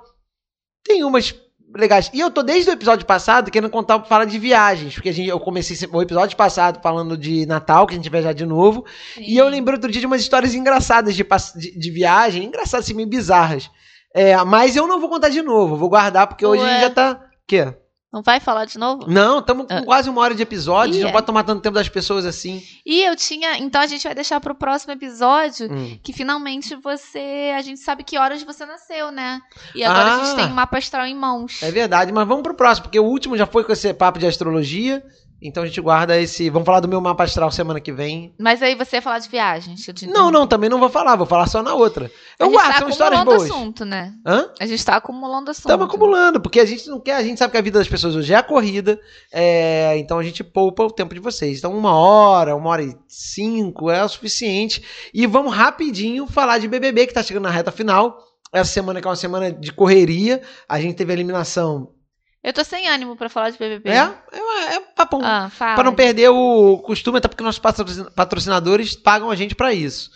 Tem umas legais. E eu tô desde o episódio passado querendo contar, falar de viagens, porque a gente, eu comecei o episódio passado falando de Natal, que a gente vai viajar de novo, e eu lembrei outro dia de umas histórias engraçadas de, de, de viagem, engraçadas assim, meio bizarras. É, mas eu não vou contar de novo, vou guardar, porque hoje a Ué. gente já tá... Quê? Não vai falar de novo? Não, estamos com Ah. quase uma hora de episódio, não é. pode tomar tanto tempo das pessoas assim. E eu tinha. Então a gente vai deixar pro próximo episódio. Hum. Que finalmente você. A gente sabe que horas você nasceu, né? E agora a Ah. gente tem um mapa astral em mãos. É verdade, mas vamos pro próximo, porque o último já foi com esse papo de astrologia. Então a gente guarda esse. Vamos falar do meu mapa astral semana que vem. Mas aí você ia falar de viagens. Não, não, também não vou falar, vou falar só na outra. A Eu gente guardo, tá são histórias acumulando boas. assunto, né? Hã? A gente tá acumulando assunto. Estamos acumulando, porque a gente não quer, a gente sabe que a vida das pessoas hoje é a corrida, é, então a gente poupa o tempo de vocês. Então, uma hora, uma hora e cinco é o suficiente. E vamos rapidinho falar de BBB, que tá chegando na reta final. Essa semana que é uma semana de correria, a gente teve a eliminação. Eu tô sem ânimo pra falar de BBB. É? É, é papo. Ah. Para não perder o costume, até porque nossos patrocin- patrocinadores pagam a gente para isso.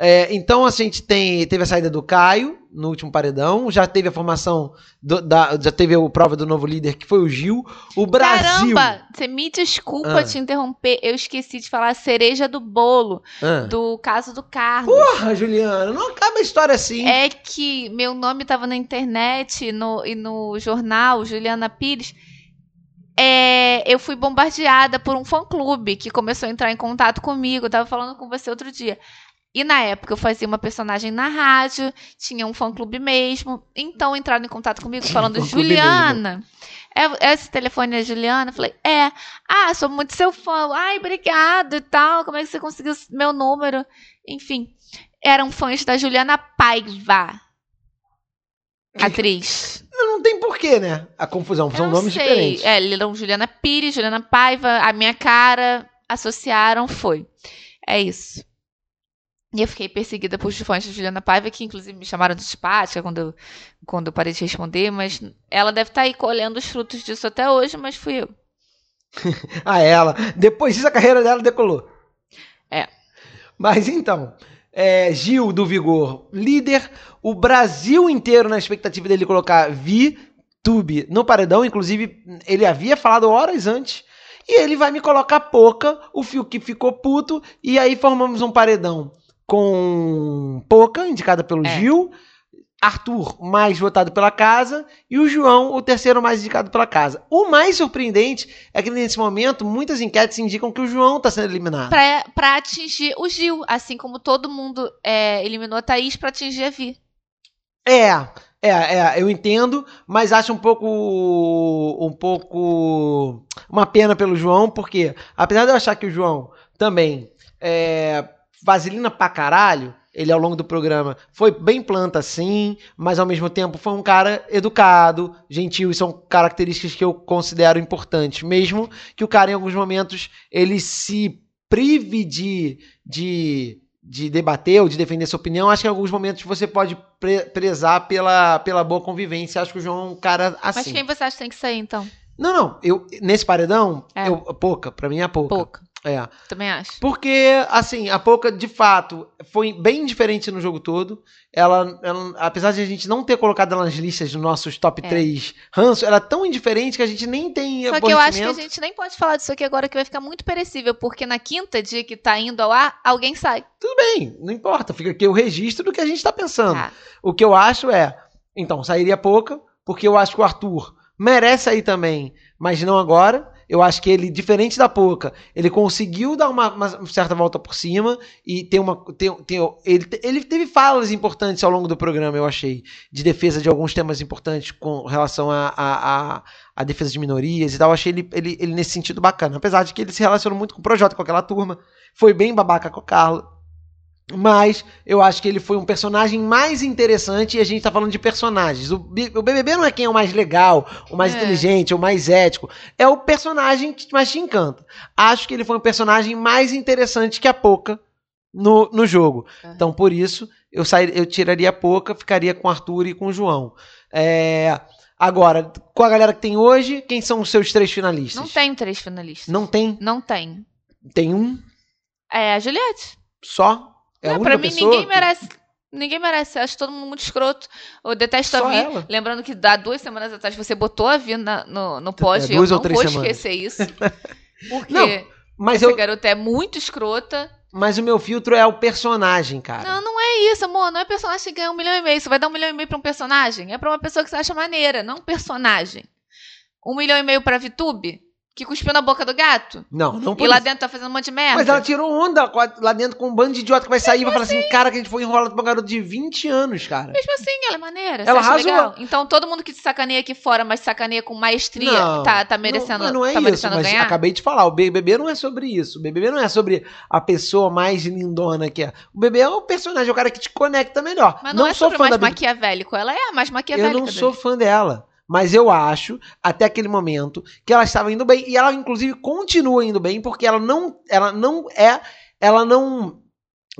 É, então a gente tem, teve a saída do Caio no último paredão, já teve a formação, do- da, já teve a prova do novo líder que foi o Gil. O Brasil. Caramba, você me desculpa Ah. te interromper. Eu esqueci de falar a cereja do bolo Ah. do caso do Carlos. Porra, Juliana, não acaba a história assim. É que meu nome tava na internet no, e no jornal, Juliana Pires. É, eu fui bombardeada por um fã-clube que começou a entrar em contato comigo. Eu tava falando com você outro dia. E na época eu fazia uma personagem na rádio, tinha um fã-clube mesmo. Então entraram em contato comigo falando, Juliana, é, esse telefone é Juliana? Eu falei, é. Ah, sou muito seu fã. Ai, obrigado e tal. Como é que você conseguiu meu número? Enfim, eram fãs da Juliana Paiva. Atriz. Não tem porquê, né? A confusão, são nomes sei. diferentes. É, eram Juliana Pires, Juliana Paiva, a minha cara, associaram, foi. É isso. E eu fiquei perseguida por fãs de Juliana Paiva, que inclusive me chamaram de simpática quando eu, quando eu parei de responder, mas ela deve estar aí colhendo os frutos disso até hoje, mas fui eu. Ah, ela. Depois disso, a carreira dela decolou. É. Mas então, é, Gil do Vigor, líder. O Brasil inteiro na expectativa dele colocar VTube no paredão. Inclusive, ele havia falado horas antes. E ele vai me colocar Poca, o fio que ficou puto. E aí formamos um paredão com Poca, indicada pelo É. Gil. Arthur, mais votado pela casa, e o João, o terceiro mais indicado pela casa. O mais surpreendente é que nesse momento muitas enquetes indicam que o João está sendo eliminado. Pra atingir o Gil, assim como todo mundo é, eliminou a Thaís pra atingir a Vi. É, é, é, eu entendo, mas acho um pouco um pouco uma pena pelo João, porque apesar de eu achar que o João também é vaselina pra caralho, ele ao longo do programa foi bem planta sim, mas ao mesmo tempo foi um cara educado, gentil, e são características que eu considero importantes, mesmo que o cara em alguns momentos ele se prive de, de, de debater ou de defender sua opinião, acho que em alguns momentos você pode pre- prezar pela, pela boa convivência, acho que o João é um cara assim. Mas quem você acha que tem que sair, então? Não, não, eu, nesse paredão, É. eu, pouca, pra mim é pouca. Pouca. É. Também acho. Porque, assim, a Poca, de fato, foi bem diferente no jogo todo. Ela, ela- apesar de a gente não ter colocado ela nas listas dos nossos top É. 3 ranço, ela é tão indiferente que a gente nem tem Só que eu acho que a gente nem pode falar disso aqui agora, que vai ficar muito perecível, porque na quinta dia que tá indo ao ar, alguém sai. Tudo bem, não importa. Fica aqui o registro do que a gente tá pensando. Tá. O que eu acho é, então, sairia Poca, porque eu acho que o Arthur merece sair também, mas não agora. Eu acho que ele, diferente da Poca, ele conseguiu dar uma, uma certa volta por cima e tem uma. Tem, tem- ele, ele teve falas importantes ao longo do programa, eu achei, de defesa de alguns temas importantes com relação à a, a, a defesa de minorias e tal. Eu achei ele, ele, ele nesse sentido bacana. Apesar de que ele se relacionou muito com o Projota, com aquela turma, foi bem babaca com a Carla. Mas eu acho que ele foi um personagem mais interessante e a gente tá falando de personagens. O, BBB não é quem é o mais legal, o mais É. inteligente, o mais ético. É o personagem que mais te encanta. Acho que ele foi um personagem mais interessante que a Poca no, no jogo. É. Então, por isso, eu, sair, eu tiraria a Poca, ficaria com o Arthur e com o João. É, agora, com a galera que tem hoje, quem são os seus três finalistas? Não tem três finalistas. Não tem? Não tem. Tem um É a Juliette. só? É Não, pra mim, ninguém que- merece. Ninguém merece. Acho todo mundo muito escroto. Eu detesto Só a ela? Lembrando que há duas semanas atrás você botou a Vi na- no, no pódio. É, e eu duas ou não três vou semanas. esquecer isso. Porque Não, Mas, essa eu, garota é muito escrota. mas o meu filtro é o personagem, cara. Não, não é isso, amor. Não é personagem que ganha um milhão e meio. Você vai dar um milhão e meio pra um personagem? É pra uma pessoa que você acha maneira, não um personagem. Um milhão e meio pra VTube? Que cuspiu na boca do gato? Não, não E lá isso. dentro tá fazendo um monte de merda? Mas ela tirou onda com a- lá dentro com um bando de idiota que vai sair e vai falar assim, cara, que a gente foi enrolado pra um garoto de 20 anos, cara. Mesmo assim, ela é maneira. Ela Ela arrasou. legal? Então todo mundo que te sacaneia aqui fora, mas sacaneia com maestria, Não, tá, tá merecendo, não, não é tá isso, merecendo mas ganhar? acabei de falar, o BBB não é sobre isso. O BBB não é sobre a pessoa mais lindona que é. O BBB é o personagem, é o cara que te conecta melhor. Mas não, é sou sobre fã mais da Big maquiavélico. Ela é a mais Eu maquiavélica. não dele. sou fã dela. Mas eu acho, até aquele momento, que ela estava indo bem. E ela, inclusive, continua indo bem, porque ela não, ela não é. Ela não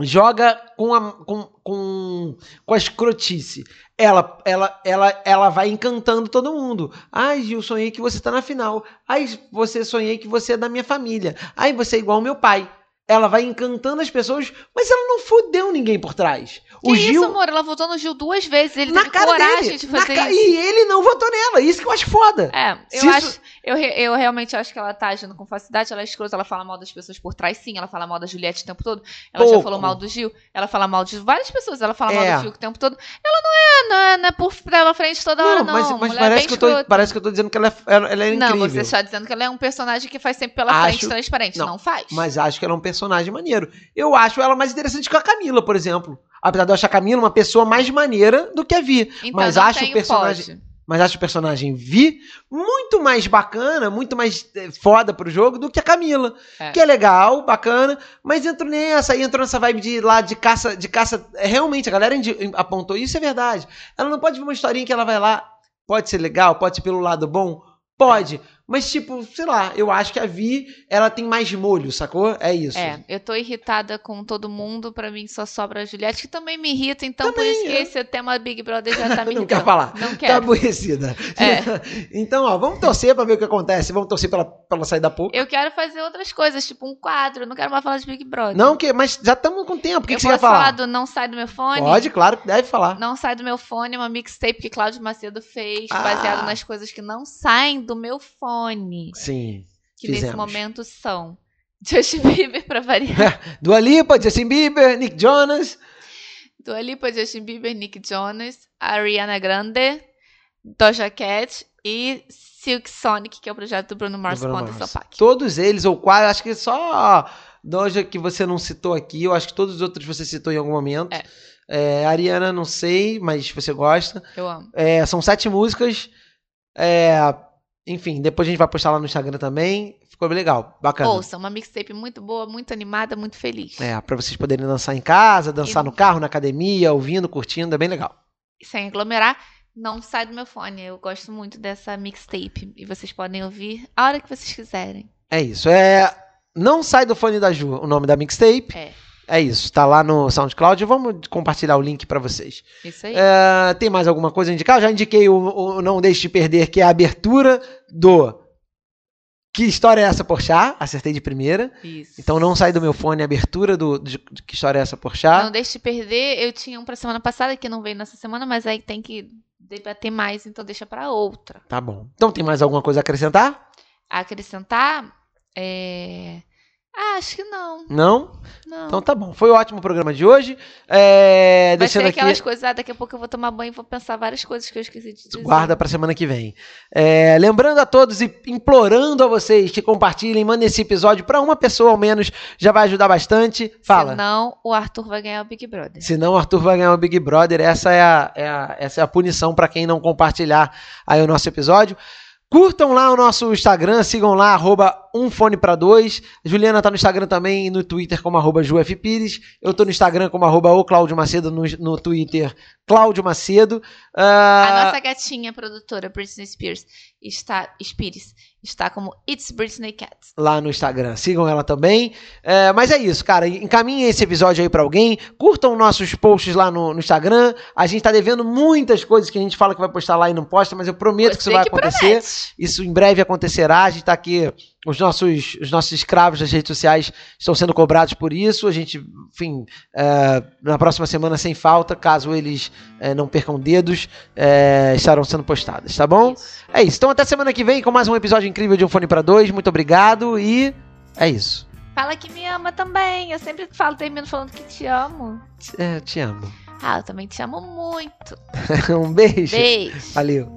joga com a, com, com, com a escrotice. Ela, ela, ela, ela vai encantando todo mundo. Ai, Gil, sonhei que você tá na final. Ai, você sonhei que você é da minha família. Ai, você é igual ao meu pai. Ela vai encantando as pessoas, mas ela não fudeu ninguém por trás. Que o isso, Gil, amor? Ela votou no Gil duas vezes. Ele na teve coragem dele. de na fazer ca- isso. E ele não votou nela. Isso que eu acho foda. É, eu Se isso- acho. Eu, eu realmente acho que ela tá agindo com facilidade. Ela é escrota, ela fala mal das pessoas por trás, sim. Ela fala mal da Juliette o tempo todo. Ela já Pouco. falou mal do Gil. Ela fala mal de várias pessoas. Ela fala mal É. do Gil o tempo todo. Ela não é, não é, não é por pela frente toda hora, não. mas, mas Mulher parece, bem que eu tô, parece que eu tô dizendo que ela é, ela, é Não, incrível. você está dizendo que ela é um personagem que faz sempre pela Acho- frente transparente. não, Não, faz. Mas acho que ela é um personagem maneiro. Eu acho ela mais interessante que a Camila, por exemplo. Apesar de eu achar a Camila uma pessoa mais maneira do que a Vi. então, mas acho o personagem- pode. Mas acho o personagem Vi muito mais bacana, muito mais eh, foda pro jogo do que a Camila. É. Que é legal, bacana, mas entrou nessa, aí entrou nessa vibe de lá de caça, de caça. é, Realmente, a galera apontou, isso é verdade. Ela não pode ver uma historinha que ela vai lá, pode ser legal, pode ser pelo lado bom, pode. Mas, tipo, sei lá, eu acho que a Vi, ela tem mais molho, sacou? É isso. É, eu tô irritada com todo mundo, pra mim só sobra a Juliette, que também me irrita, então por Também, isso que é. esse tema Big Brother já tá me Não quer falar. Não Tá quero. aborrecida. É. então, ó, vamos torcer pra ver o que acontece. Vamos torcer pra ela, sair da pouco. Eu quero fazer outras coisas, tipo um quadro, não quero mais falar de Big Brother. Não, que, mas já estamos com tempo. O que, eu que você quer falar? do Não Sai do Meu Fone? Pode, claro que deve falar. Não Sai do Meu Fone é uma mixtape que Cláudio Macedo fez, Ah. baseado nas coisas que não saem do meu fone. Sim. Que nesse fizemos. momento são Justin Bieber, pra variar. Dua Lipa, Justin Bieber, Nick Jonas. Dua Lipa, Justin Bieber, Nick Jonas, Ariana Grande, Doja Cat e Silk Sonic, que é o projeto do Bruno Mars Bruno Mars. Paak. Todos eles, ou quase, acho que só Doja que você não citou aqui. Eu acho que todos os outros você citou em algum momento. É. É, Ariana, não sei, mas você gosta. Eu amo. É, são sete músicas. É, enfim, depois a gente vai postar lá no Instagram também. Ficou bem legal, bacana. Ouça, uma mixtape muito boa, muito animada, muito feliz. É, pra vocês poderem dançar em casa, dançar E- no carro, na academia, ouvindo, curtindo, é bem legal. Sem aglomerar, não sai do meu fone. Eu gosto muito dessa mixtape. E vocês podem ouvir a hora que vocês quiserem. É isso. É, não sai do fone da Ju, o nome da mixtape. É, É isso, tá lá no SoundCloud. Vamos compartilhar o link pra vocês. isso aí. É, tem mais alguma coisa a indicar? Eu já indiquei o, o Não Deixe de Perder, que é a abertura do Que História é essa, Porchat? Acertei de primeira. Isso. Então não sai do meu fone a abertura do, de, de Que História é essa, Porchat? Não deixe de perder. Eu tinha um pra semana passada que não veio nessa semana, mas aí tem que debater mais, então deixa pra outra. Tá bom. Então tem mais alguma coisa a acrescentar? A acrescentar? É... Ah, acho que não. Não? Não. Então tá bom. Foi um ótimo programa de hoje. É, Vai deixando aqui. aquelas coisas, ah, daqui a pouco eu vou tomar banho e vou pensar várias coisas que eu esqueci de dizer. Guarda pra semana que vem. É, lembrando a todos e implorando a vocês que compartilhem, mandem esse episódio pra uma pessoa ao menos, já vai ajudar bastante. Fala. Senão, o Arthur vai ganhar o Big Brother. Senão o Arthur vai ganhar o Big Brother. Essa é a, é a- essa é a punição pra quem não compartilhar aí o nosso episódio. Curtam lá o nosso Instagram, sigam lá, arroba um fone pra dois. Juliana tá no Instagram também e no Twitter como arroba JuFPires. Eu tô no Instagram como arroba o Macedo, no, no Twitter Cláudio Macedo. Ah, A nossa gatinha produtora, Britney Spears, está, Spears, está como It's Britney Cat. lá no Instagram. Sigam ela também. É, mas é isso, cara. Encaminhem esse episódio aí pra alguém. Curtam nossos posts lá no, no Instagram. A gente tá devendo muitas coisas que a gente fala que vai postar lá e não posta, mas eu prometo que isso vai que acontecer. promete. Isso em breve acontecerá. A gente tá aqui. Os nossos, os nossos escravos das redes sociais estão sendo cobrados por isso. A gente, enfim, é, na próxima semana, sem falta, caso eles é, não percam dedos, é, estarão sendo postadas, tá bom? Isso. É isso. Então até semana que vem com mais um episódio incrível de Um Fone pra Dois. Muito obrigado e é isso. Fala que me ama também. Eu sempre falo, termino falando que te amo. É, te amo. Ah, eu também te amo muito. um beijo. Beijo. Valeu.